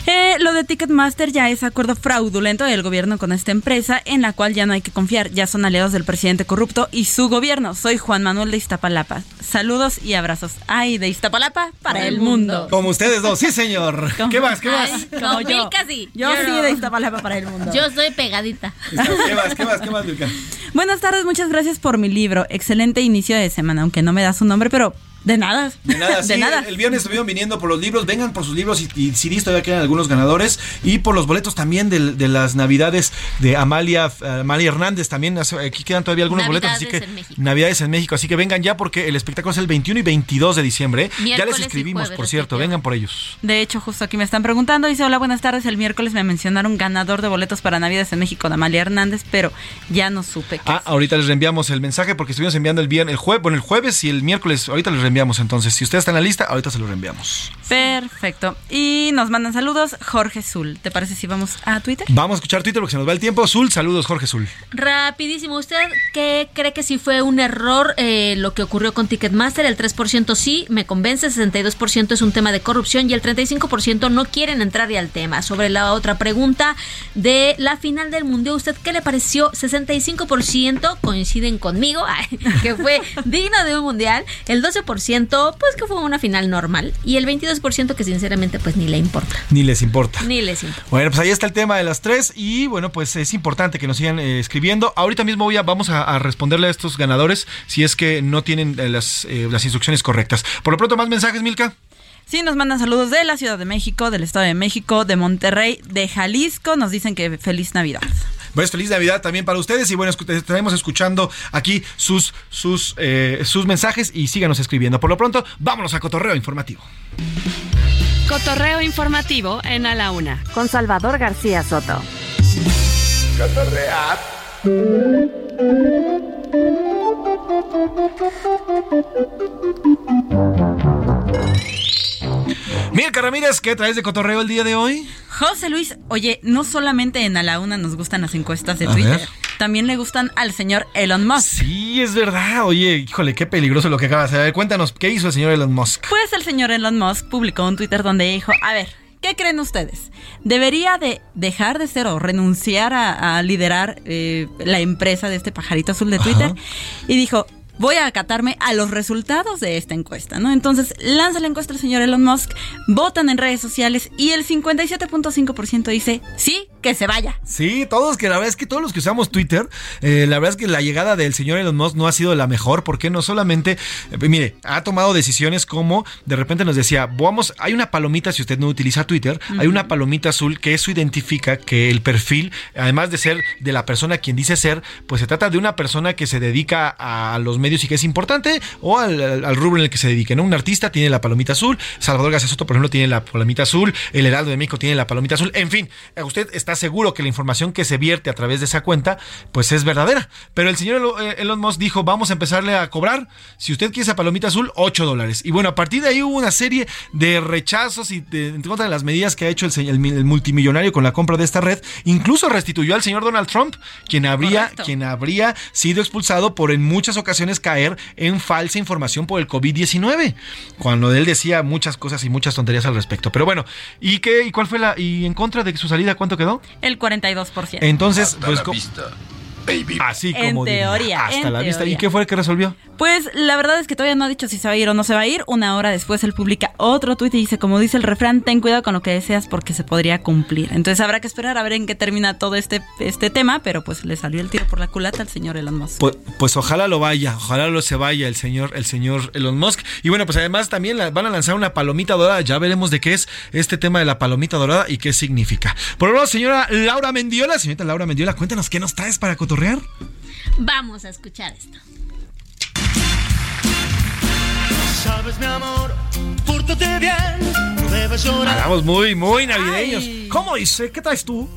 Eh, lo de Ticketmaster ya es acuerdo fraudulento del gobierno con esta empresa, en la cual ya no hay que confiar. Ya son aliados del presidente corrupto y su gobierno. Soy Juan Manuel de Iztapalapa. Saludos y abrazos. Ay, de Iztapalapa para el mundo. Como ustedes dos, sí señor. [laughs] ¿Qué más? ¿Qué más? Ay, Como yo. Sí. Yo sí de Iztapalapa para el mundo. Yo soy pegadita. ¿Qué más? ¿Qué más? ¿Qué más, Milka? Buenas tardes, muchas gracias por mi libro. Excelente inicio de semana, aunque no me da su nombre, pero de nada. De nada, [laughs] sí, de nada. El viernes estuvieron viniendo por los libros. Vengan por sus libros y, y CDs, todavía quedan algunos ganadores. Y por los boletos también de, las Navidades de Amalia, Amalia Hernández. También aquí quedan todavía algunos boletos. Así que Navidades en México. Navidades en México. Así que vengan ya porque el espectáculo es el 21 y 22 de diciembre. ¿eh? Ya Miércoles les escribimos, jueves, por cierto. Vengan por ellos. De hecho, justo aquí me están preguntando. Dice, hola, buenas tardes. El miércoles me mencionaron ganador de boletos para Navidades en México de Amalia Hernández, pero ya no supe. qué Ah, ahorita les reenviamos el mensaje porque estuvimos enviando el viernes, el jueves, bueno, el jueves y el miércoles. Ahorita les reenviamos entonces. Si ustedes están en la lista, ahorita se lo reenviamos. Perfecto. Y nos mandan saludos Jorge Zul. ¿Te parece si vamos a Twitter? Vamos a escuchar Twitter porque se nos va el tiempo. Zul, saludos, Jorge Zul. Rapidísimo, ¿usted qué cree que si fue un error eh, lo que ocurrió con Ticketmaster? El 3% sí, me convence, 62% es un tema de corrupción y el 35% no quieren entrar ya al tema. Sobre la otra pregunta de la final del Mundial, ¿usted qué le pareció? 65% coinciden conmigo, [laughs] ay, que fue digno de un Mundial, el 12% pues que fue una final normal y el 22% que sinceramente pues ni le importa. Ni les importa. Ni les importa. Bueno, pues ahí está el tema de las tres y bueno, pues es importante que nos sigan eh, escribiendo. Ahorita mismo voy a, vamos a, a responderle a estos ganadores si es que no tienen eh, las, eh, las instrucciones correctas. Por lo pronto, más mensajes, Milka. Sí, nos mandan saludos de la Ciudad de México, del Estado de México, de Monterrey, de Jalisco. Nos dicen que feliz Navidad. Pues feliz Navidad también para ustedes y bueno, estaremos escuchando aquí sus, sus, eh, sus mensajes y síganos escribiendo. Por lo pronto, vámonos a Cotorreo Informativo. Cotorreo informativo en A la Una con Salvador García Soto. Mirka Ramírez, ¿qué traes de Cotorreo el día de hoy? José Luis, oye, no solamente en A la Una nos gustan las encuestas de A Twitter, ver. también le gustan al señor Elon Musk. Sí, es verdad. Oye, híjole, qué peligroso lo que acabas de hacer. Cuéntanos, ¿qué hizo el señor Elon Musk? Pues el señor Elon Musk publicó un Twitter donde dijo, a ver, ¿qué creen ustedes? ¿Debería de dejar de ser o renunciar a, a liderar eh, la empresa de este pajarito azul de Twitter? Y dijo, voy a acatarme a los resultados de esta encuesta, ¿no? Entonces lanza la encuesta el señor Elon Musk, votan en redes sociales y el 57.5% dice, sí, que se vaya. Sí, todos, que la verdad es que todos los que usamos Twitter, eh, la verdad es que la llegada del señor Elon Musk no ha sido la mejor, porque no solamente, eh, mire, ha tomado decisiones como de repente nos decía, vamos, hay una palomita, si usted no utiliza Twitter, hay una palomita azul que eso identifica que el perfil, además de ser de la persona quien dice ser, pues se trata de una persona que se dedica a los medios y que es importante, o al, al rubro en el que se dedique, ¿no? Un artista tiene la palomita azul, Salvador García Soto, por ejemplo, tiene la palomita azul, el Heraldo de México tiene la palomita azul, en fin, usted está seguro que la información que se vierte a través de esa cuenta, pues es verdadera. Pero el señor eh, Elon Musk dijo, vamos a empezarle a cobrar, si usted quiere esa palomita azul, 8 dólares. Y bueno, a partir de ahí hubo una serie de rechazos y de, en contra de las medidas que ha hecho el, el, multimillonario con la compra de esta red. Incluso restituyó al señor Donald Trump, quien habría, quien habría sido expulsado por en muchas ocasiones caer en falsa información por el COVID-19. Cuando él decía muchas cosas y muchas tonterías al respecto. Pero bueno, ¿y qué? ¿Y cuál fue la? ¿Y en contra de su salida cuánto quedó? El 42%. Entonces, pues. Así como en teoría. hasta la vista. ¿Y qué fue el que resolvió? Pues la verdad es que todavía no ha dicho si se va a ir o no se va a ir. Una hora después él publica otro tuit y dice, como dice el refrán, ten cuidado con lo que deseas porque se podría cumplir. Entonces habrá que esperar a ver en qué termina todo este, este tema, pero pues le salió el tiro por la culata al señor Elon Musk. Pues, pues ojalá lo vaya, ojalá lo se vaya el señor, el señor Elon Musk. Y bueno, pues además también van a lanzar una palomita dorada. Ya veremos de qué es este tema de la palomita dorada y qué significa. Por lo señora Laura Mendiola, señorita Laura Mendiola, cuéntanos qué nos traes para cotorrear. Vamos a escuchar esto. Sabes, mi amor, pórtate bien, no debes llorar. Hagamos muy, muy navideños. ¿Cómo dice? ¿Qué traes tú?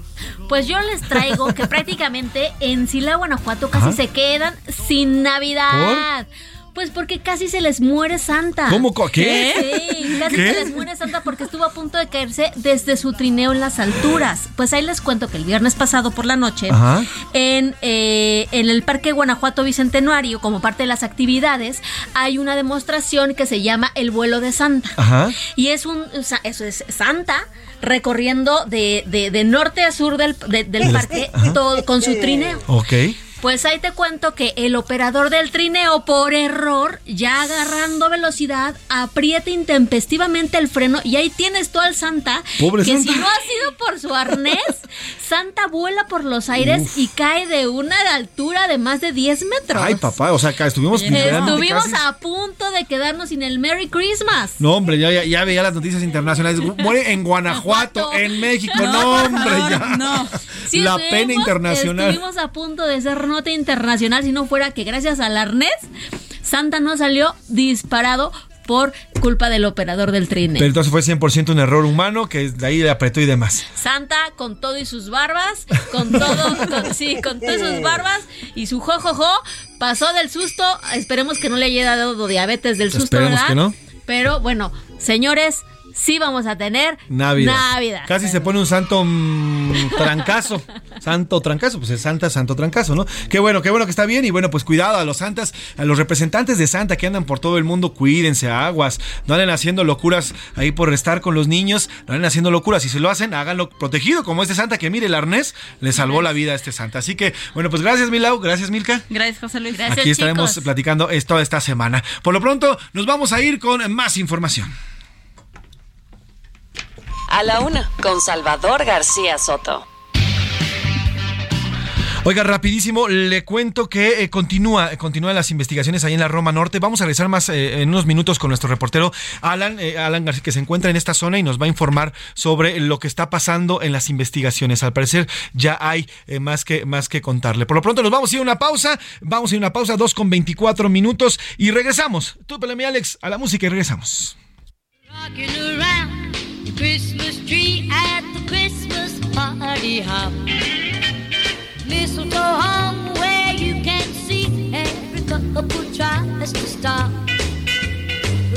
Pues yo les traigo que [laughs] prácticamente en Sila, Guanajuato, casi se quedan sin Navidad. Pues porque casi se les muere Santa. ¿Cómo? ¿Qué? Sí, casi se les muere Santa porque estuvo a punto de caerse desde su trineo en las alturas. Pues ahí les cuento que el viernes pasado por la noche, en, eh, en el Parque Guanajuato Bicentenario, como parte de las actividades, hay una demostración que se llama El vuelo de Santa. Ajá. Y es un, eso es Santa recorriendo de, de, norte a sur del, del parque todo, con su trineo. Ok. Pues ahí te cuento que el operador del trineo, por error, ya agarrando velocidad, aprieta intempestivamente el freno y ahí tienes tú al Santa. Pobre que si no ha sido por su arnés, [laughs] Santa vuela por los aires y cae de una altura de más de 10 metros. Ay, papá, o sea, estuvimos Estuvimos a punto de quedarnos sin el Merry Christmas. No, hombre, ya, ya, veía las noticias internacionales. [laughs] Muere en Guanajuato, en México. No, hombre, ya. No. La pena internacional. Estuvimos a punto de ser nota internacional si no fuera que gracias al arnés Santa no salió disparado por culpa del operador del trineo. Pero entonces fue 100% un error humano que de ahí le apretó y demás. Santa con todo y sus barbas, con todo, [laughs] sí, con todas sus barbas y su jojojo pasó del susto. Esperemos que no le haya dado diabetes del susto, Esperemos que no. Pero bueno, señores, sí vamos a tener Navidad. Casi se pone un santo mm, trancazo. santo trancazo, pues es Santa, santo trancazo, ¿no? Qué bueno, qué bueno que está bien. Y bueno, pues cuidado a los santas, a los representantes de Santa que andan por todo el mundo, cuídense, aguas. No anden haciendo locuras ahí por estar con los niños, no anden haciendo locuras. Si se lo hacen, háganlo protegido, como este Santa que mire el arnés le salvó la vida a este Santa. Así que, bueno, pues gracias, Milau, gracias, Milka. Gracias, José Luis. Gracias, Aquí estaremos platicando esto esta semana. Por lo pronto, nos vamos a ir con más información. A la una, con Salvador García Soto. Oiga, rapidísimo, le cuento que eh, continúa, continúan las investigaciones ahí en la Roma Norte. Vamos a regresar más eh, en unos minutos con nuestro reportero Alan, eh, Alan García, que se encuentra en esta zona y nos va a informar sobre lo que está pasando en las investigaciones. Al parecer ya hay más, que, más que contarle. Por lo pronto nos vamos a ir a una pausa, vamos a ir a una pausa, dos con 24 minutos y regresamos. Tú, mi Alex, a la música y regresamos. Christmas tree at the Christmas party hop. Mistletoe hung where you can see every couple tries to stop.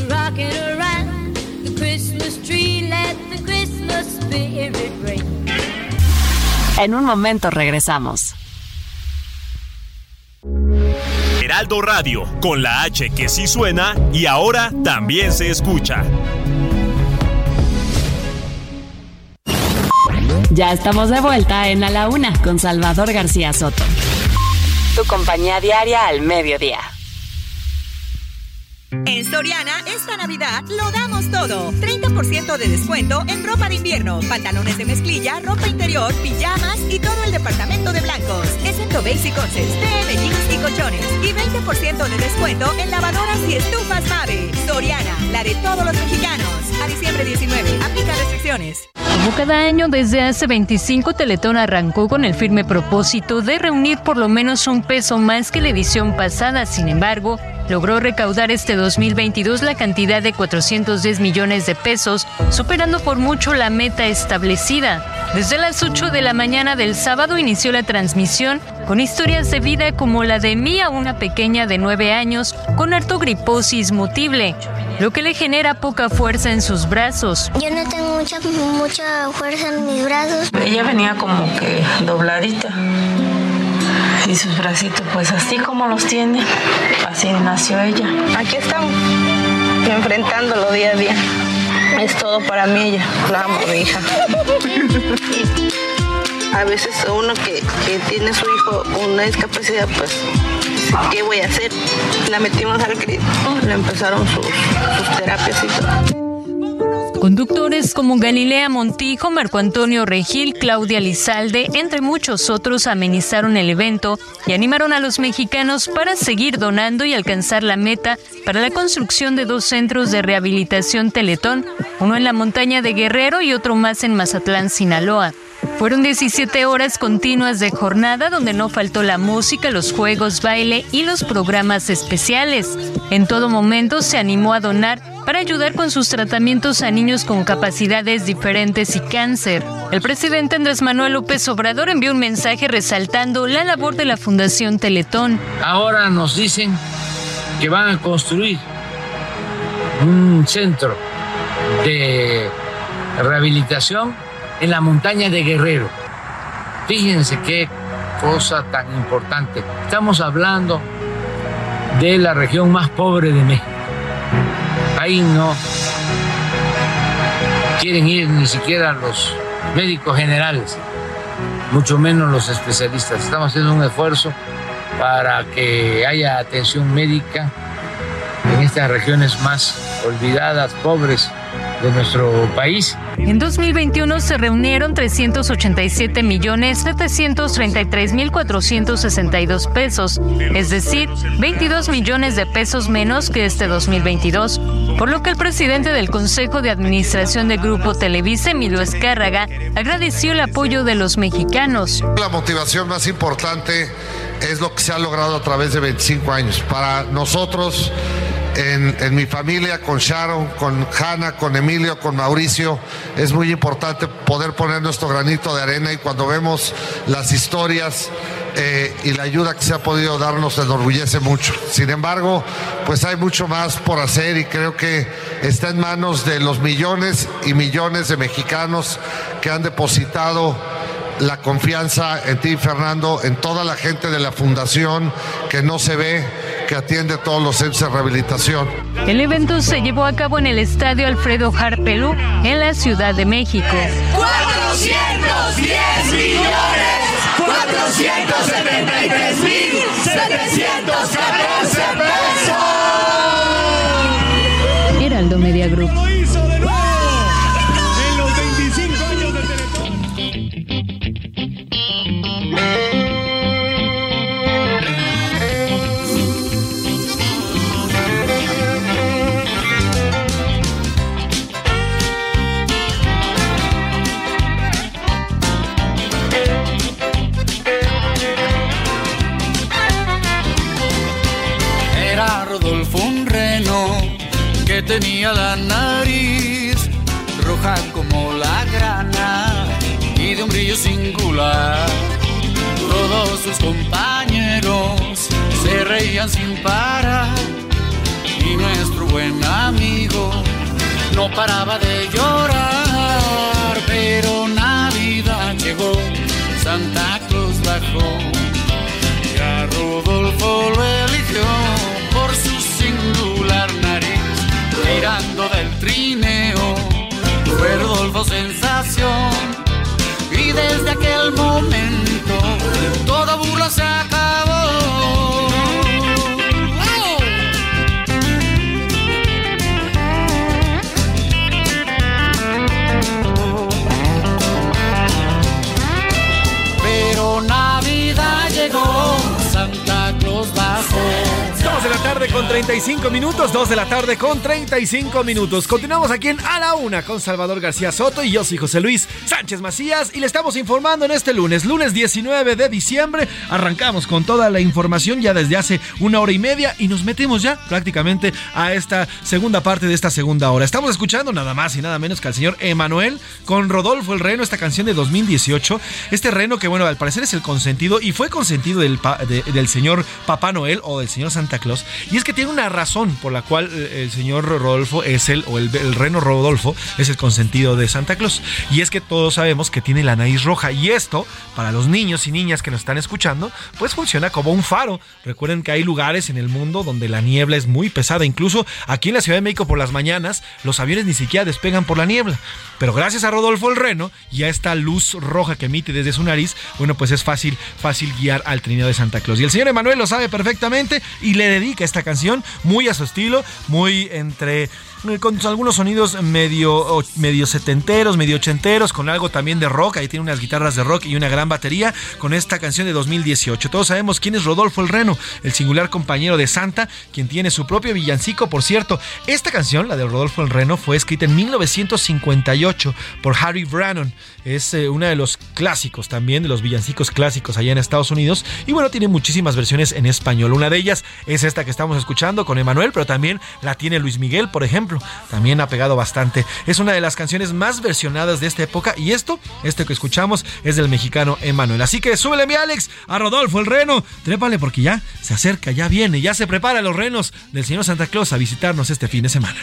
Rocking around the Christmas tree, let the Christmas spirit ring. En un momento regresamos. Heraldo Radio, con la H que sí suena y ahora también se escucha. Ya estamos de vuelta en A la Una con Salvador García Soto. Tu compañía diaria al mediodía. En Soriana, esta Navidad lo damos todo. 30% de descuento en ropa de invierno, pantalones de mezclilla, ropa interior, pijamas y todo el departamento de blancos. Excepto Basic Coches, TM jeans y colchones. Y 20% de descuento en lavadoras y estufas Mave. Soriana, la de todos los mexicanos. A diciembre 19, aplica restricciones. Como cada año, desde hace 25, Teletón arrancó con el firme propósito de reunir por lo menos un peso más que la edición pasada. Sin embargo, logró recaudar este 2022 la cantidad de 410 millones de pesos, superando por mucho la meta establecida. Desde las 8 de la mañana del sábado inició la transmisión con historias de vida como la de Mía, una pequeña de 9 años con artogriposis mutible, lo que le genera poca fuerza en sus brazos. Yo no tengo mucha, mucha fuerza en mis brazos. Ella venía como que dobladita y sus bracitos pues así como los tiene, así nació ella. Aquí estamos, enfrentándolo día a día. Es todo para mí ella, la amo, mi hija. A veces uno que, que tiene su hijo con una discapacidad, pues, ¿qué voy a hacer? La metimos al grito, le empezaron sus, sus terapias y todo. Conductores como Galilea Montijo, Marco Antonio Regil, Claudia Lizalde, entre muchos otros, amenizaron el evento y animaron a los mexicanos para seguir donando y alcanzar la meta para la construcción de dos centros de rehabilitación Teletón, uno en la montaña de Guerrero y otro más en Mazatlán, Sinaloa. Fueron 17 horas continuas de jornada donde no faltó la música, los juegos, baile y los programas especiales. En todo momento se animó a donar para ayudar con sus tratamientos a niños con capacidades diferentes y cáncer. El presidente Andrés Manuel López Obrador envió un mensaje resaltando la labor de la Fundación Teletón. Ahora nos dicen que van a construir un centro de rehabilitación en la montaña de Guerrero. Fíjense qué cosa tan importante. Estamos hablando de la región más pobre de México. Ahí no quieren ir ni siquiera los médicos generales, mucho menos los especialistas. Estamos haciendo un esfuerzo para que haya atención médica en estas regiones más olvidadas, pobres de nuestro país. En 2021 se reunieron 387 millones 733 mil 462 pesos, es decir, 22 millones de pesos menos que este 2022, por lo que el presidente del Consejo de Administración de Grupo Televisa, Emilio Escárraga, agradeció el apoyo de los mexicanos. La motivación más importante es lo que se ha logrado a través de 25 años. Para nosotros, en, en, mi familia, con Sharon, con Hanna, con Emilio, con Mauricio. Es muy importante poder poner nuestro granito de arena y cuando vemos las historias eh, y la ayuda que se ha podido dar nos enorgullece mucho. Sin embargo, pues hay mucho más por hacer y creo que está en manos de los millones y millones de mexicanos que han depositado la confianza en ti, Fernando, en toda la gente de la fundación que no se ve, que atiende todos los centros de rehabilitación. El evento se llevó a cabo en el Estadio Alfredo Harpelú, en la Ciudad de México. 410 millones, 473 mil, 714 pesos. Heraldo Media Group. Sus compañeros se reían sin parar y nuestro buen amigo no paraba de llorar. Pero Navidad llegó, Santa Cruz bajó y a Rodolfo lo eligió por su singular nariz tirando del trineo, fue Rodolfo sensación. Y desde aquel momento, toda burla se 35 minutos, 2 de la tarde con 35 minutos. Continuamos aquí en A la Una con Salvador García Soto y yo soy José Luis Sánchez Macías y le estamos informando en este lunes, lunes 19 de diciembre. Arrancamos con toda la información ya desde hace una hora y media y nos metemos ya prácticamente a esta segunda parte de esta segunda hora. Estamos escuchando nada más y nada menos que al señor Emanuel con Rodolfo el Reno, esta canción de 2018. Este reno que, bueno, al parecer es el consentido y fue consentido del, del señor Papá Noel o del señor Santa Claus. Y es que tiene una razón por la cual eh, el señor Rodolfo es el, o el, reno Rodolfo es el consentido de Santa Claus. Y es que todos sabemos que tiene la nariz roja. Y esto, para los niños y niñas que nos están escuchando, pues funciona como un faro. Recuerden que hay lugares en el mundo donde la niebla es muy pesada. Incluso aquí en la Ciudad de México por las mañanas, los aviones ni siquiera despegan por la niebla. Pero gracias a Rodolfo el reno y a esta luz roja que emite desde su nariz, bueno, pues es fácil, fácil guiar al trineo de Santa Claus. Y el señor Emanuel lo sabe perfectamente y le dedica esta canción muy a su estilo, muy entre con algunos sonidos medio, medio setenteros, medio ochenteros, con algo también de rock. Ahí tiene unas guitarras de rock y una gran batería con esta canción de 2018. Todos sabemos quién es Rodolfo el Reno, el singular compañero de Santa, quien tiene su propio villancico. Por cierto, esta canción, la de Rodolfo el Reno, fue escrita en 1958 por Harry Brannon. Es eh, uno de los clásicos también, de los villancicos clásicos allá en Estados Unidos. Y bueno, tiene muchísimas versiones en español. Una de ellas es esta que estamos escuchando con Emanuel, pero también la tiene Luis Miguel, por ejemplo también ha pegado bastante. Es una de las canciones más versionadas de esta época y esto, este que escuchamos, es del mexicano Emanuel. Así que súbele mi Alex a Rodolfo el reno, trépale porque ya se acerca, ya viene, ya se prepara los renos del señor Santa Claus a visitarnos este fin de semana.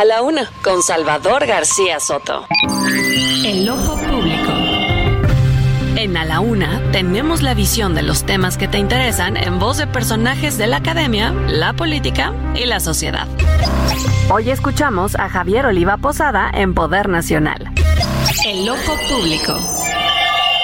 A la una, con Salvador García Soto. El ojo público. En A la Una tenemos la visión de los temas que te interesan en voz de personajes de la academia, la política y la sociedad. Hoy escuchamos a Javier Oliva Posada en Poder Nacional. El ojo público.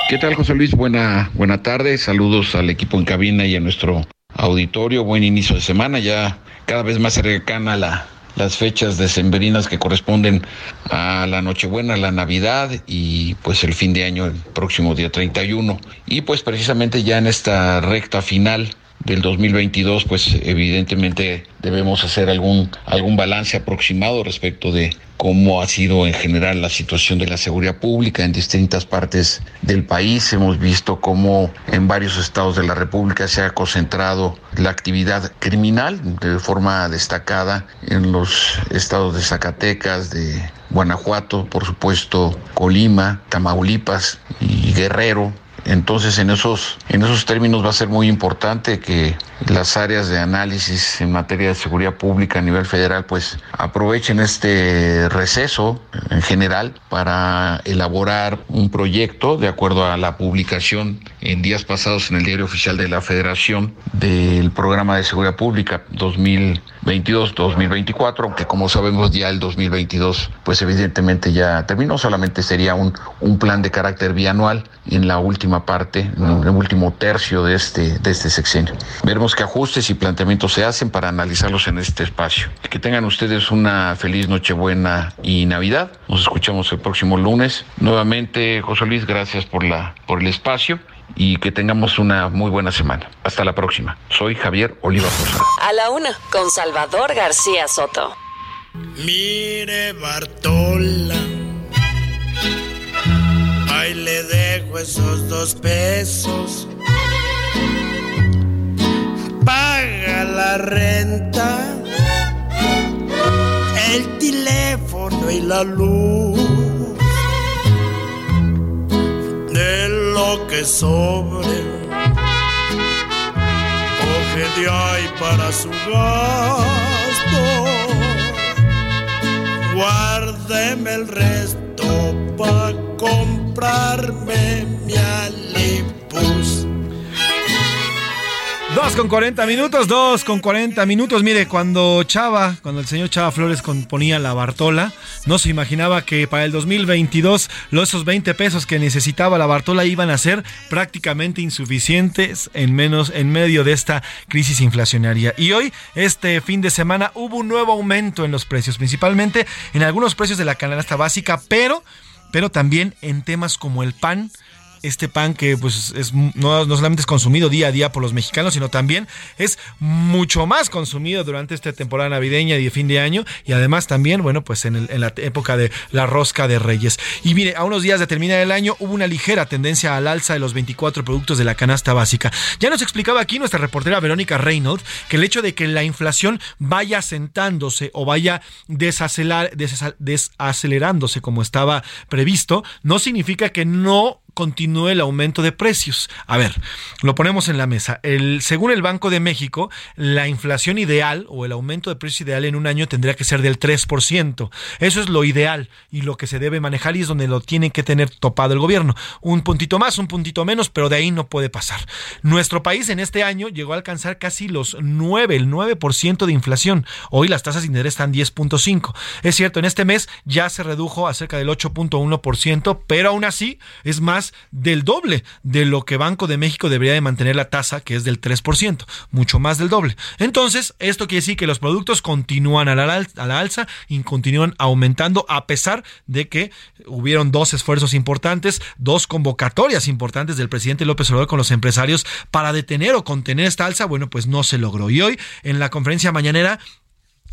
¿Qué tal, José Luis? Buena, buena tarde. Saludos al equipo en cabina y a nuestro auditorio. Buen inicio de semana. Ya cada vez más cercana la, las fechas decembrinas que corresponden a la Nochebuena, la Navidad y pues el fin de año, el próximo día 31. Y pues precisamente ya en esta recta final del 2022, pues evidentemente debemos hacer algún, algún balance aproximado respecto de cómo ha sido en general la situación de la seguridad pública en distintas partes del país. Hemos visto cómo en varios estados de la República se ha concentrado la actividad criminal de forma destacada en los estados de Zacatecas, de Guanajuato, por supuesto, Colima, Tamaulipas y Guerrero entonces, en esos, en esos términos va a ser muy importante que las áreas de análisis en materia de seguridad pública a nivel federal pues aprovechen este receso en general para elaborar un proyecto de acuerdo a la publicación en días pasados en el diario oficial de la Federación del programa de seguridad pública 2022-2024, aunque como sabemos ya el 2022 pues evidentemente ya terminó, solamente sería un, un plan de carácter bianual en la última parte, en el último tercio de este, de este sexenio. Veremos qué ajustes y planteamientos se hacen para analizarlos en este espacio. Que tengan ustedes una feliz Nochebuena y Navidad. Nos escuchamos el próximo lunes. Nuevamente, José Luis, gracias por, la, por el espacio y que tengamos una muy buena semana. Hasta la próxima. Soy Javier Oliva A la una, con Salvador García Soto. Mire, Bartola. Ahí le esos dos pesos. Paga la renta, el teléfono y la luz lo que sobre. Coge de ahí para su gasto. Guárdeme el resto para comprarme mi alipus. Dos con 40 minutos, dos con 40 minutos. Mire, cuando Chava, cuando el señor Chava Flores componía la Bartola, no se imaginaba que para el 2022 los, esos 20 pesos que necesitaba la Bartola iban a ser prácticamente insuficientes en, menos, en medio de esta crisis inflacionaria. Y hoy, este fin de semana, hubo un nuevo aumento en los precios, principalmente en algunos precios de la canasta básica, pero, pero también en temas como el pan este pan que pues es no, solamente es consumido día a día por los mexicanos, sino también es mucho más consumido durante esta temporada navideña y de fin de año y además también, bueno, pues en, la época de la rosca de Reyes. Y mire, a unos días de terminar el año hubo una ligera tendencia al alza de los 24 productos de la canasta básica. Ya nos explicaba aquí nuestra reportera Verónica Reynolds que el hecho de que la inflación vaya sentándose o vaya desacelerándose como estaba previsto, no significa que no continúe el aumento de precios. A ver, lo ponemos en la mesa. Según el Banco de México, la inflación ideal o el aumento de precios ideal en un año tendría que ser del 3%. Eso es lo ideal y lo que se debe manejar y es donde lo tiene que tener topado el gobierno. Un puntito más, un puntito menos, pero de ahí no puede pasar. Nuestro país en este año llegó a alcanzar casi los 9, el 9% de inflación. Hoy las tasas de interés están 10.5. Es cierto, en este mes ya se redujo a cerca del 8.1%, pero aún así es más del doble de lo que Banco de México debería de mantener la tasa, que es del 3%, mucho más del doble. Entonces, esto quiere decir que los productos continúan a la, a la alza y continúan aumentando a pesar de que hubieron dos esfuerzos importantes, dos convocatorias importantes del presidente López Obrador con los empresarios para detener o contener esta alza, bueno, pues no se logró. Y hoy, en la conferencia mañanera,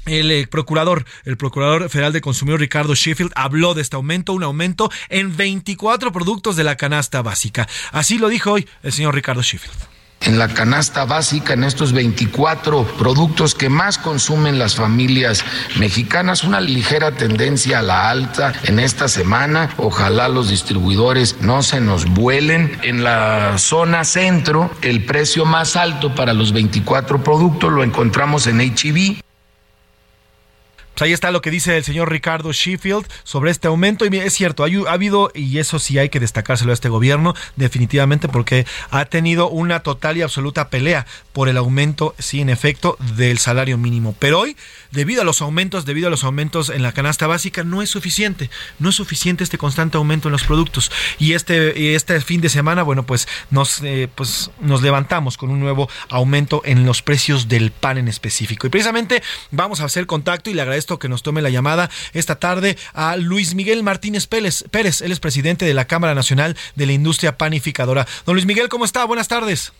el eh, procurador, el procurador federal de consumidor Ricardo Sheffield habló de este aumento, un aumento en 24 productos de la canasta básica. Así lo dijo hoy el señor Ricardo Sheffield en la canasta básica, en estos 24 productos que más consumen las familias mexicanas, una ligera tendencia a la alta en esta semana. Ojalá los distribuidores no se nos vuelen. En la zona centro, el precio más alto para los 24 productos lo encontramos en HB. Pues ahí está lo que dice el señor Ricardo Sheffield sobre este aumento. Y es cierto, ha, habido, y eso sí hay que destacárselo a este gobierno, definitivamente, porque ha tenido una total y absoluta pelea por el aumento, sí, en efecto, del salario mínimo. Pero hoy, debido a los aumentos, debido a los aumentos en la canasta básica, no es suficiente. No es suficiente este constante aumento en los productos. Y este, este fin de semana, bueno, pues nos, eh, pues nos levantamos con un nuevo aumento en los precios del pan en específico. Y precisamente vamos a hacer contacto y le agradezco que nos tome la llamada esta tarde a Luis Miguel Martínez Pérez. Pérez, él es presidente de la Cámara Nacional de la Industria Panificadora. Don Luis Miguel, ¿cómo está? Buenas tardes.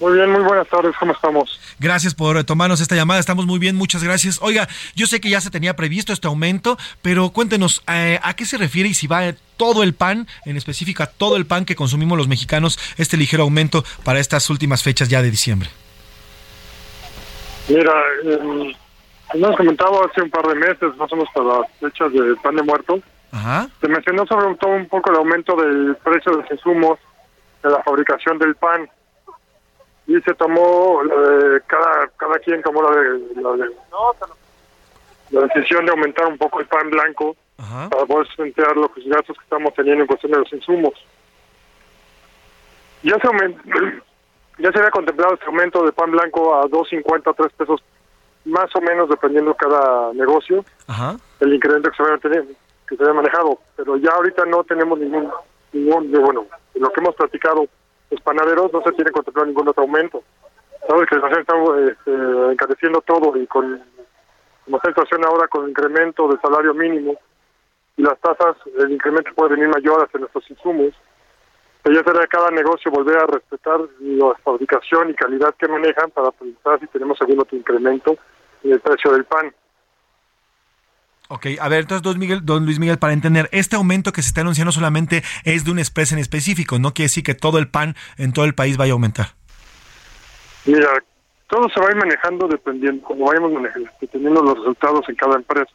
Muy bien, muy buenas tardes, ¿cómo estamos? Gracias por tomarnos esta llamada, estamos muy bien, muchas gracias. Oiga, yo sé que ya se tenía previsto este aumento, pero cuéntenos, eh, ¿a qué se refiere y si va todo el pan, en específico a todo el pan que consumimos los mexicanos, este ligero aumento para estas últimas fechas ya de diciembre? Mira, eh, nos comentaba hace un par de meses, más o menos para las fechas de pan de muerto. Se mencionó sobre todo un poco el aumento del precio de los insumos de la fabricación del pan. Y se tomó, eh, cada cada quien tomó la, de, la, decisión de aumentar un poco el pan blanco para poder sustentar los gastos que estamos teniendo en cuestión de los insumos. Ya se, [clears throat] ya se había contemplado este aumento de pan blanco a 2.50, 3 pesos más o menos dependiendo cada negocio, el incremento que se, tener, que se había manejado. Pero ya ahorita no tenemos ningún, ningún bueno, en lo que hemos platicado, los panaderos no se tiene contemplado ningún otro aumento. Sabes que la este, encareciendo todo y con como la situación ahora con el incremento del salario mínimo y las tasas, el incremento puede venir mayor hacia nuestros insumos. Pero ya será cada negocio volver a respetar la fabricación y calidad que manejan para pensar si tenemos algún otro incremento en el precio del pan. Ok, a ver, entonces, don, Miguel, don Luis Miguel, para entender, este aumento que se está anunciando solamente es de una especie en específico, no quiere decir que todo el pan en todo el país vaya a aumentar. Mira, todo se va a ir manejando dependiendo, como vayamos manejando, dependiendo los resultados en cada empresa.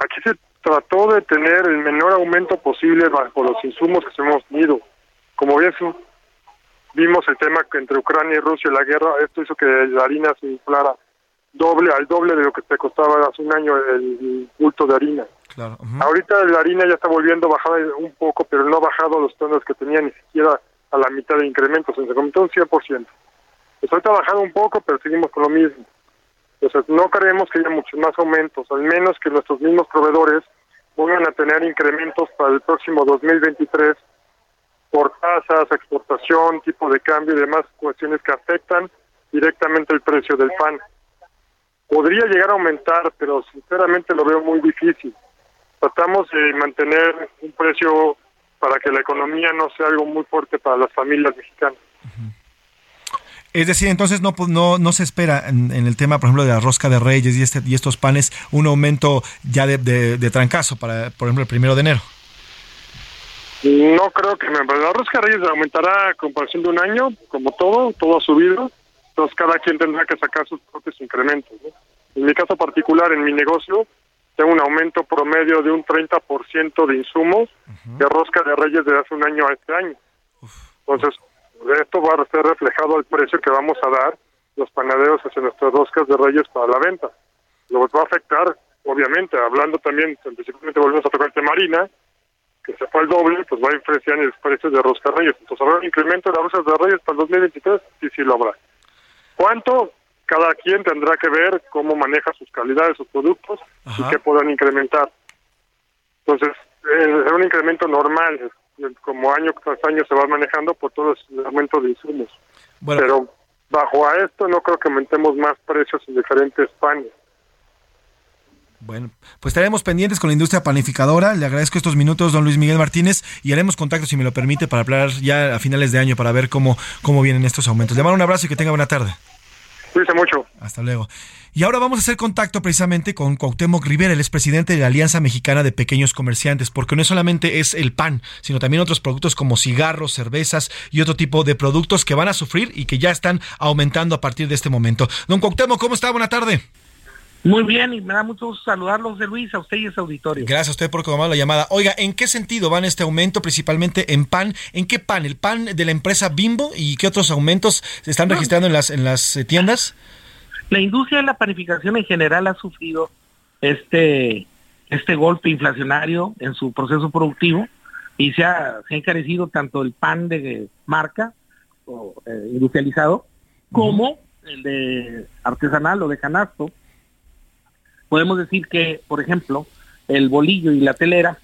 Aquí se trató de tener el menor aumento posible bajo los insumos que hemos tenido. Como bien vimos el tema que entre Ucrania y Rusia, la guerra, esto hizo que la harina se inflara doble al doble de lo que te costaba hace un año el bulto de harina. Ahorita la harina ya está volviendo a bajar un poco, pero no ha bajado los tonos que tenía ni siquiera a la mitad de incrementos, se incrementó un 100%. Estoy trabajando un poco, pero seguimos con lo mismo. Entonces, no creemos que haya muchos más aumentos, al menos que nuestros mismos proveedores vuelvan a tener incrementos para el próximo 2023 por tasas, exportación, tipo de cambio y demás cuestiones que afectan directamente el precio del pan. Podría llegar a aumentar, pero sinceramente lo veo muy difícil. Tratamos de mantener un precio para que la economía no sea algo muy fuerte para las familias mexicanas. Es decir, entonces no, no, no se espera en, el tema, por ejemplo, de la rosca de reyes y, este, y estos panes, un aumento ya de, de, trancazo para, por ejemplo, el primero de enero. No creo que me... La rosca de reyes aumentará a comparación de un año, como todo, todo ha subido. Entonces cada quien tendrá que sacar sus propios incrementos. En mi caso particular, en mi negocio, tengo un aumento promedio de un 30% de insumos de rosca de reyes desde hace un año a este año. Entonces, esto va a ser reflejado al precio que vamos a dar los panaderos hacia nuestras roscas de reyes para la venta. Lo va a afectar, obviamente, hablando también, principalmente volvemos a tocar el tema harina, que se fue al doble, pues va a influenciar en los precios de rosca de reyes. Entonces, ¿habrá un incremento de las roscas de reyes para el 2023? Sí, sí lo habrá. ¿Cuánto? Cada quien tendrá que ver cómo maneja sus calidades, sus productos y qué puedan incrementar. Entonces, es un incremento normal, como año tras año se va manejando por todo el aumento de insumos. Pero bajo a esto no creo que aumentemos más precios en diferentes panes. Bueno, pues estaremos pendientes con la industria panificadora. Le agradezco estos minutos, don Luis Miguel Martínez, y haremos contacto, si me lo permite, para hablar ya a finales de año para ver cómo, cómo vienen estos aumentos. Le mando un abrazo y que tenga buena tarde. Cuídense mucho. Hasta luego. Y ahora vamos a hacer contacto precisamente con Cuauhtémoc Rivera, el expresidente de la Alianza Mexicana de Pequeños Comerciantes, porque no solamente es el pan, sino también otros productos como cigarros, cervezas y otro tipo de productos que van a sufrir y que ya están aumentando a partir de este momento. Don Cuauhtémoc, ¿cómo está? Buena tarde. Muy bien, y me da mucho gusto saludarlos de Luis, a usted y a su auditorio. Gracias a usted por tomar la llamada. Oiga, ¿en qué sentido van este aumento principalmente en pan? ¿En qué pan? ¿El pan de la empresa Bimbo y qué otros aumentos se están registrando en las, en las eh, tiendas? La industria de la panificación en general ha sufrido este, este golpe inflacionario en su proceso productivo y se ha, encarecido tanto el pan de marca o eh, industrializado como el de artesanal o de canasto. Podemos decir que, por ejemplo, el bolillo y la telera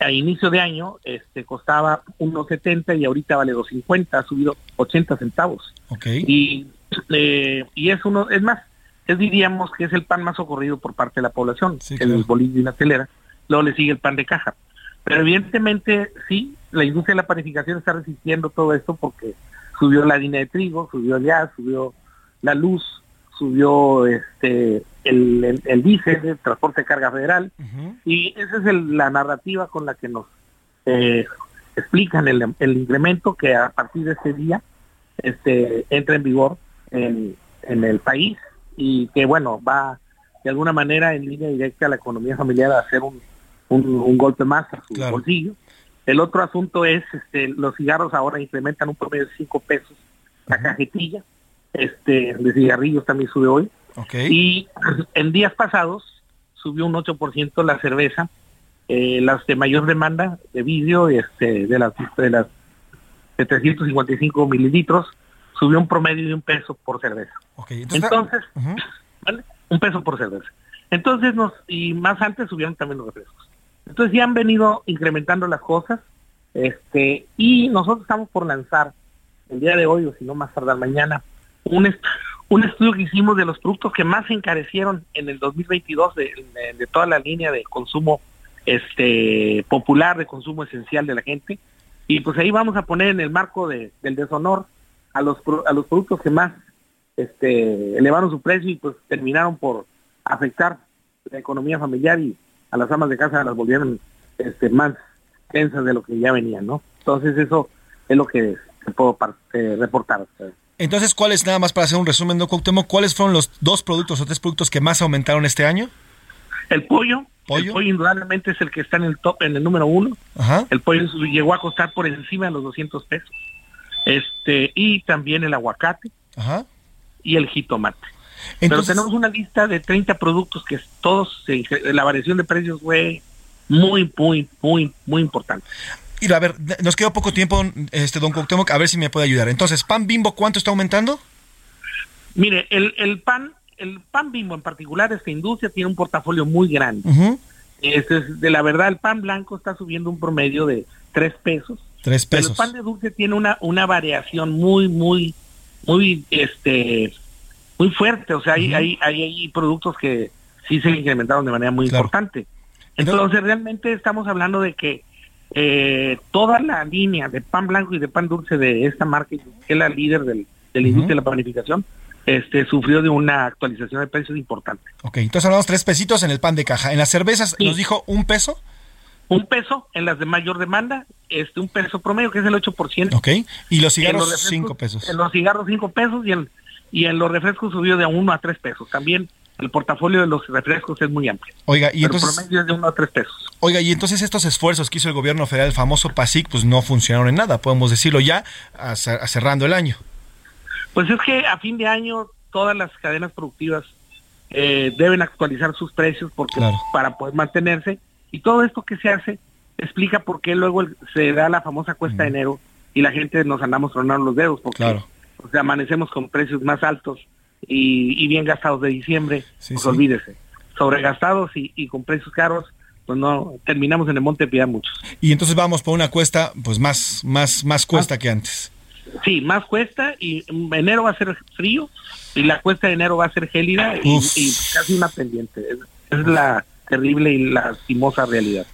a inicio de año este costaba 1.70 y ahorita vale 2.50, ha subido 80 centavos. Y eh, y es uno, es más, es diríamos que es el pan más ocurrido por parte de la población, el bolillo y la telera, luego le sigue el pan de caja. Pero evidentemente sí, la industria de la panificación está resistiendo todo esto porque subió la harina de trigo, subió el gas, subió la luz, subió este el, el, diésel, el transporte de carga federal, y esa es la narrativa con la que nos eh, explican el, el incremento que a partir de ese día este entra en vigor en, el país y que bueno, va de alguna manera en línea directa a la economía familiar a hacer un, un, golpe más a su bolsillo. El otro asunto es, este, los cigarros ahora incrementan un promedio de 5 pesos la cajetilla, este, de cigarrillos también sube hoy. Y en días pasados subió un 8% la cerveza, eh, las de mayor demanda de vidrio, este, de las de las de 355 mililitros, subió un promedio de un peso por cerveza. entonces, un peso por cerveza. Entonces, nos y más antes subieron también los refrescos. Entonces ya han venido incrementando las cosas, este, y nosotros estamos por lanzar el día de hoy, o si no más tardar mañana, un, un estudio que hicimos de los productos que más se encarecieron en el 2022 de, toda la línea de consumo este popular, de consumo esencial de la gente. Y pues ahí vamos a poner en el marco de, del deshonor a los, a los productos que más este, elevaron su precio y pues terminaron por afectar la economía familiar y a las amas de casa las volvieron este, más tensas de lo que ya venían, ¿no? Entonces eso es lo que puedo eh, reportar. Entonces, ¿cuáles, nada más para hacer un resumen, ¿no, Cuauhtémoc, cuáles fueron los dos productos o tres productos que más aumentaron este año? El pollo. ¿Pollo? El pollo indudablemente es el que está en el top, en el número uno. El pollo llegó a costar por encima de los 200 pesos este y también el aguacate y el jitomate. Pero tenemos una lista de 30 productos que todos, la variación de precios fue muy, muy, muy, muy importante. A ver, nos queda poco tiempo, este don Cuauhtémoc, a ver si me puede ayudar. Entonces, pan bimbo, ¿cuánto está aumentando? Mire, el, el pan, el pan bimbo en particular, esta industria tiene un portafolio muy grande. este es, de la verdad, el pan blanco está subiendo un promedio de tres pesos. Tres pesos. el pan de dulce tiene una, una variación muy, muy, muy, este, muy fuerte. O sea, hay, hay, hay, productos que sí se incrementaron de manera muy importante. Entonces, realmente estamos hablando de que eh, toda la línea de pan blanco y de pan dulce de esta marca, que es la líder del, de la industria de la panificación, este, sufrió de una actualización de precios importante. Ok, entonces hablamos tres pesitos en el pan de caja. ¿En las cervezas nos dijo un peso? Un peso en las de mayor demanda, este, un peso promedio que es el 8%. Ok, y los cigarros cinco pesos. En los cigarros cinco pesos y en, y en los refrescos subió de uno a tres pesos. También el portafolio de los refrescos es muy amplio. Oiga, y entonces... El promedio es de uno a tres pesos. Oiga, y entonces estos esfuerzos que hizo el gobierno federal, el famoso PASIC, pues no funcionaron en nada, podemos decirlo ya, a cerrando el año. Pues es que a fin de año todas las cadenas productivas eh, deben actualizar sus precios porque para poder mantenerse y todo esto que se hace explica por qué luego se da la famosa cuesta de enero y la gente nos andamos tronando los dedos porque amanecemos con precios más altos y, bien gastados de diciembre, pues olvídese, sobregastados y, y con precios caros pues no terminamos en el Monte Piedad muchos. Y entonces vamos por una cuesta pues más más más cuesta que antes. Sí, más cuesta y enero va a ser frío y la cuesta de enero va a ser gélida y, casi una pendiente. Es, la terrible y lastimosa realidad.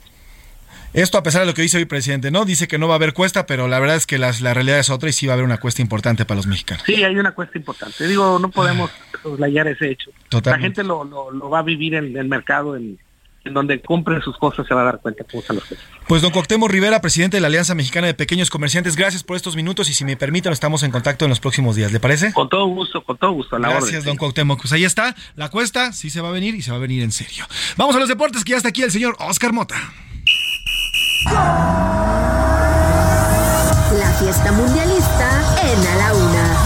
Esto a pesar de lo que dice hoy el presidente, ¿no? Dice que no va a haber cuesta, pero la verdad es que la realidad es otra y sí va a haber una cuesta importante para los mexicanos. Sí, hay una cuesta importante. Digo, no podemos soslayar ese hecho. La gente lo, lo, va a vivir en el mercado, en, en donde compre sus cosas se va a dar cuenta cómo están los precios. Pues don Cuauhtémoc Rivera, presidente de la Alianza Mexicana de Pequeños Comerciantes, gracias por estos minutos y si me permiten estamos en contacto en los próximos días, ¿le parece? Con todo gusto, con todo gusto, a la Gracias, don Cuauhtémoc. Pues ahí está, la cuesta sí se va a venir y se va a venir en serio. Vamos a los deportes, que ya está aquí el señor Oscar Mota. La fiesta mundialista en A la Una.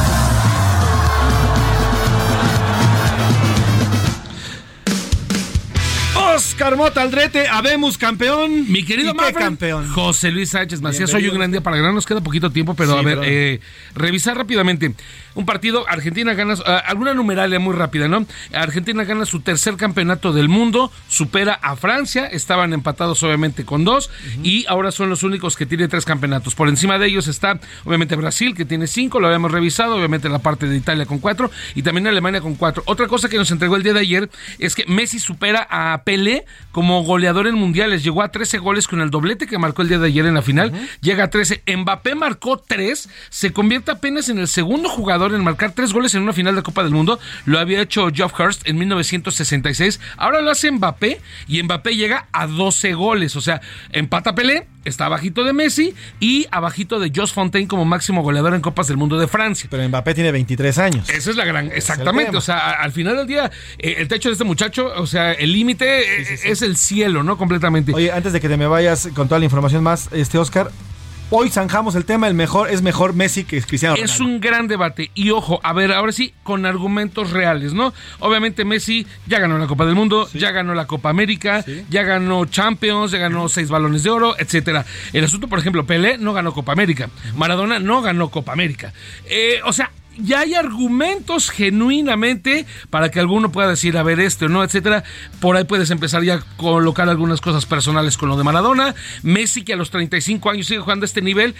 Oscar Mota Aldrete, habemos campeón. Mi querido ¿Y campeón. José Luis Sánchez Macías, soy un gran día para ganar. Nos queda poquito tiempo, pero a ver, eh, revisar rápidamente. Un partido, Argentina gana, ah, alguna numeralia muy rápida, ¿no? Argentina gana su tercer campeonato del mundo, supera a Francia, estaban empatados obviamente con dos, y ahora son los únicos que tienen tres campeonatos. Por encima de ellos está, obviamente, Brasil, que tiene cinco, lo habíamos revisado, obviamente la parte de Italia con cuatro, y también Alemania con cuatro. Otra cosa que nos entregó el día de ayer es que Messi supera a Pelé como goleador en mundiales. Llegó a 13 goles con el doblete que marcó el día de ayer en la final. Llega a 13. Mbappé marcó 3. Se convierte apenas en el segundo jugador en marcar 3 goles en una final de Copa del Mundo. Lo había hecho Geoff Hurst en 1966. Ahora lo hace Mbappé y Mbappé llega a 12 goles. O sea, empata Pelé está abajito de Messi y abajito de Josh Fontaine como máximo goleador en Copas del Mundo de Francia. Pero Mbappé tiene 23 años. Esa es la gran, exactamente. o sea, al final del día, eh, el techo de este muchacho, o sea, el límite eh, es el cielo, ¿no? Completamente. Oye, antes de que te me vayas con toda la información más, este Oscar, Hoy zanjamos el tema, el mejor es mejor Messi que Cristiano Ronaldo. Es un gran debate y ojo, a ver, ahora sí, con argumentos reales, ¿no? Obviamente Messi ya ganó la Copa del Mundo, ya ganó la Copa América, ya ganó Champions, ya ganó seis balones de oro, etcétera. El asunto, por ejemplo, Pelé no ganó Copa América, Maradona no ganó Copa América. Eh, o sea, ya hay argumentos genuinamente para que alguno pueda decir, a ver, esto, ¿no? Etcétera. Por ahí puedes empezar ya a colocar algunas cosas personales con lo de Maradona. Messi, que a los 35 años sigue jugando a este nivel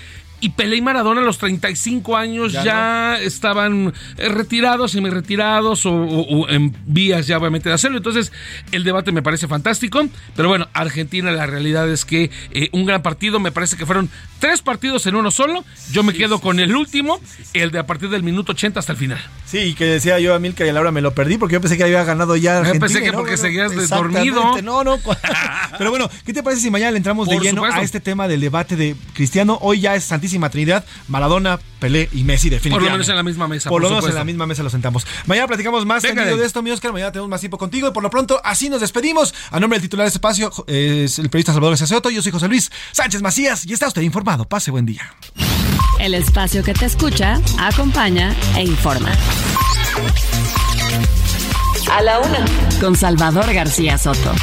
y Pelé y Maradona a los 35 años ya, estaban eh, retirados, semi-retirados o, en vías ya obviamente de hacerlo. Entonces, el debate me parece fantástico. Pero bueno, Argentina, la realidad es que eh, un gran partido, me parece que fueron tres partidos en uno solo. Yo me quedo con el último, el de a partir del minuto 80 hasta el final. Sí, y que decía yo a Milka y a Laura me lo perdí porque yo pensé que había ganado ya Argentina. Yo pensé que porque seguías dormido. No, no. [laughs] Pero bueno, ¿qué te parece si mañana le entramos de lleno a este tema del debate de Cristiano? Hoy ya es Santísimo Trinidad, Maradona, Pelé y Messi definitivamente. Por lo menos en la misma mesa. Por, lo menos en la misma mesa lo sentamos. Mañana platicamos más de esto, mi Oscar. Mañana tenemos más tiempo contigo y por lo pronto así nos despedimos. A nombre del titular de este espacio es el periodista Salvador Saceoto. Yo soy José Luis Sánchez Macías y está usted informado. Pase buen día. El espacio que te escucha, acompaña e informa. A la una. Con Salvador García Soto.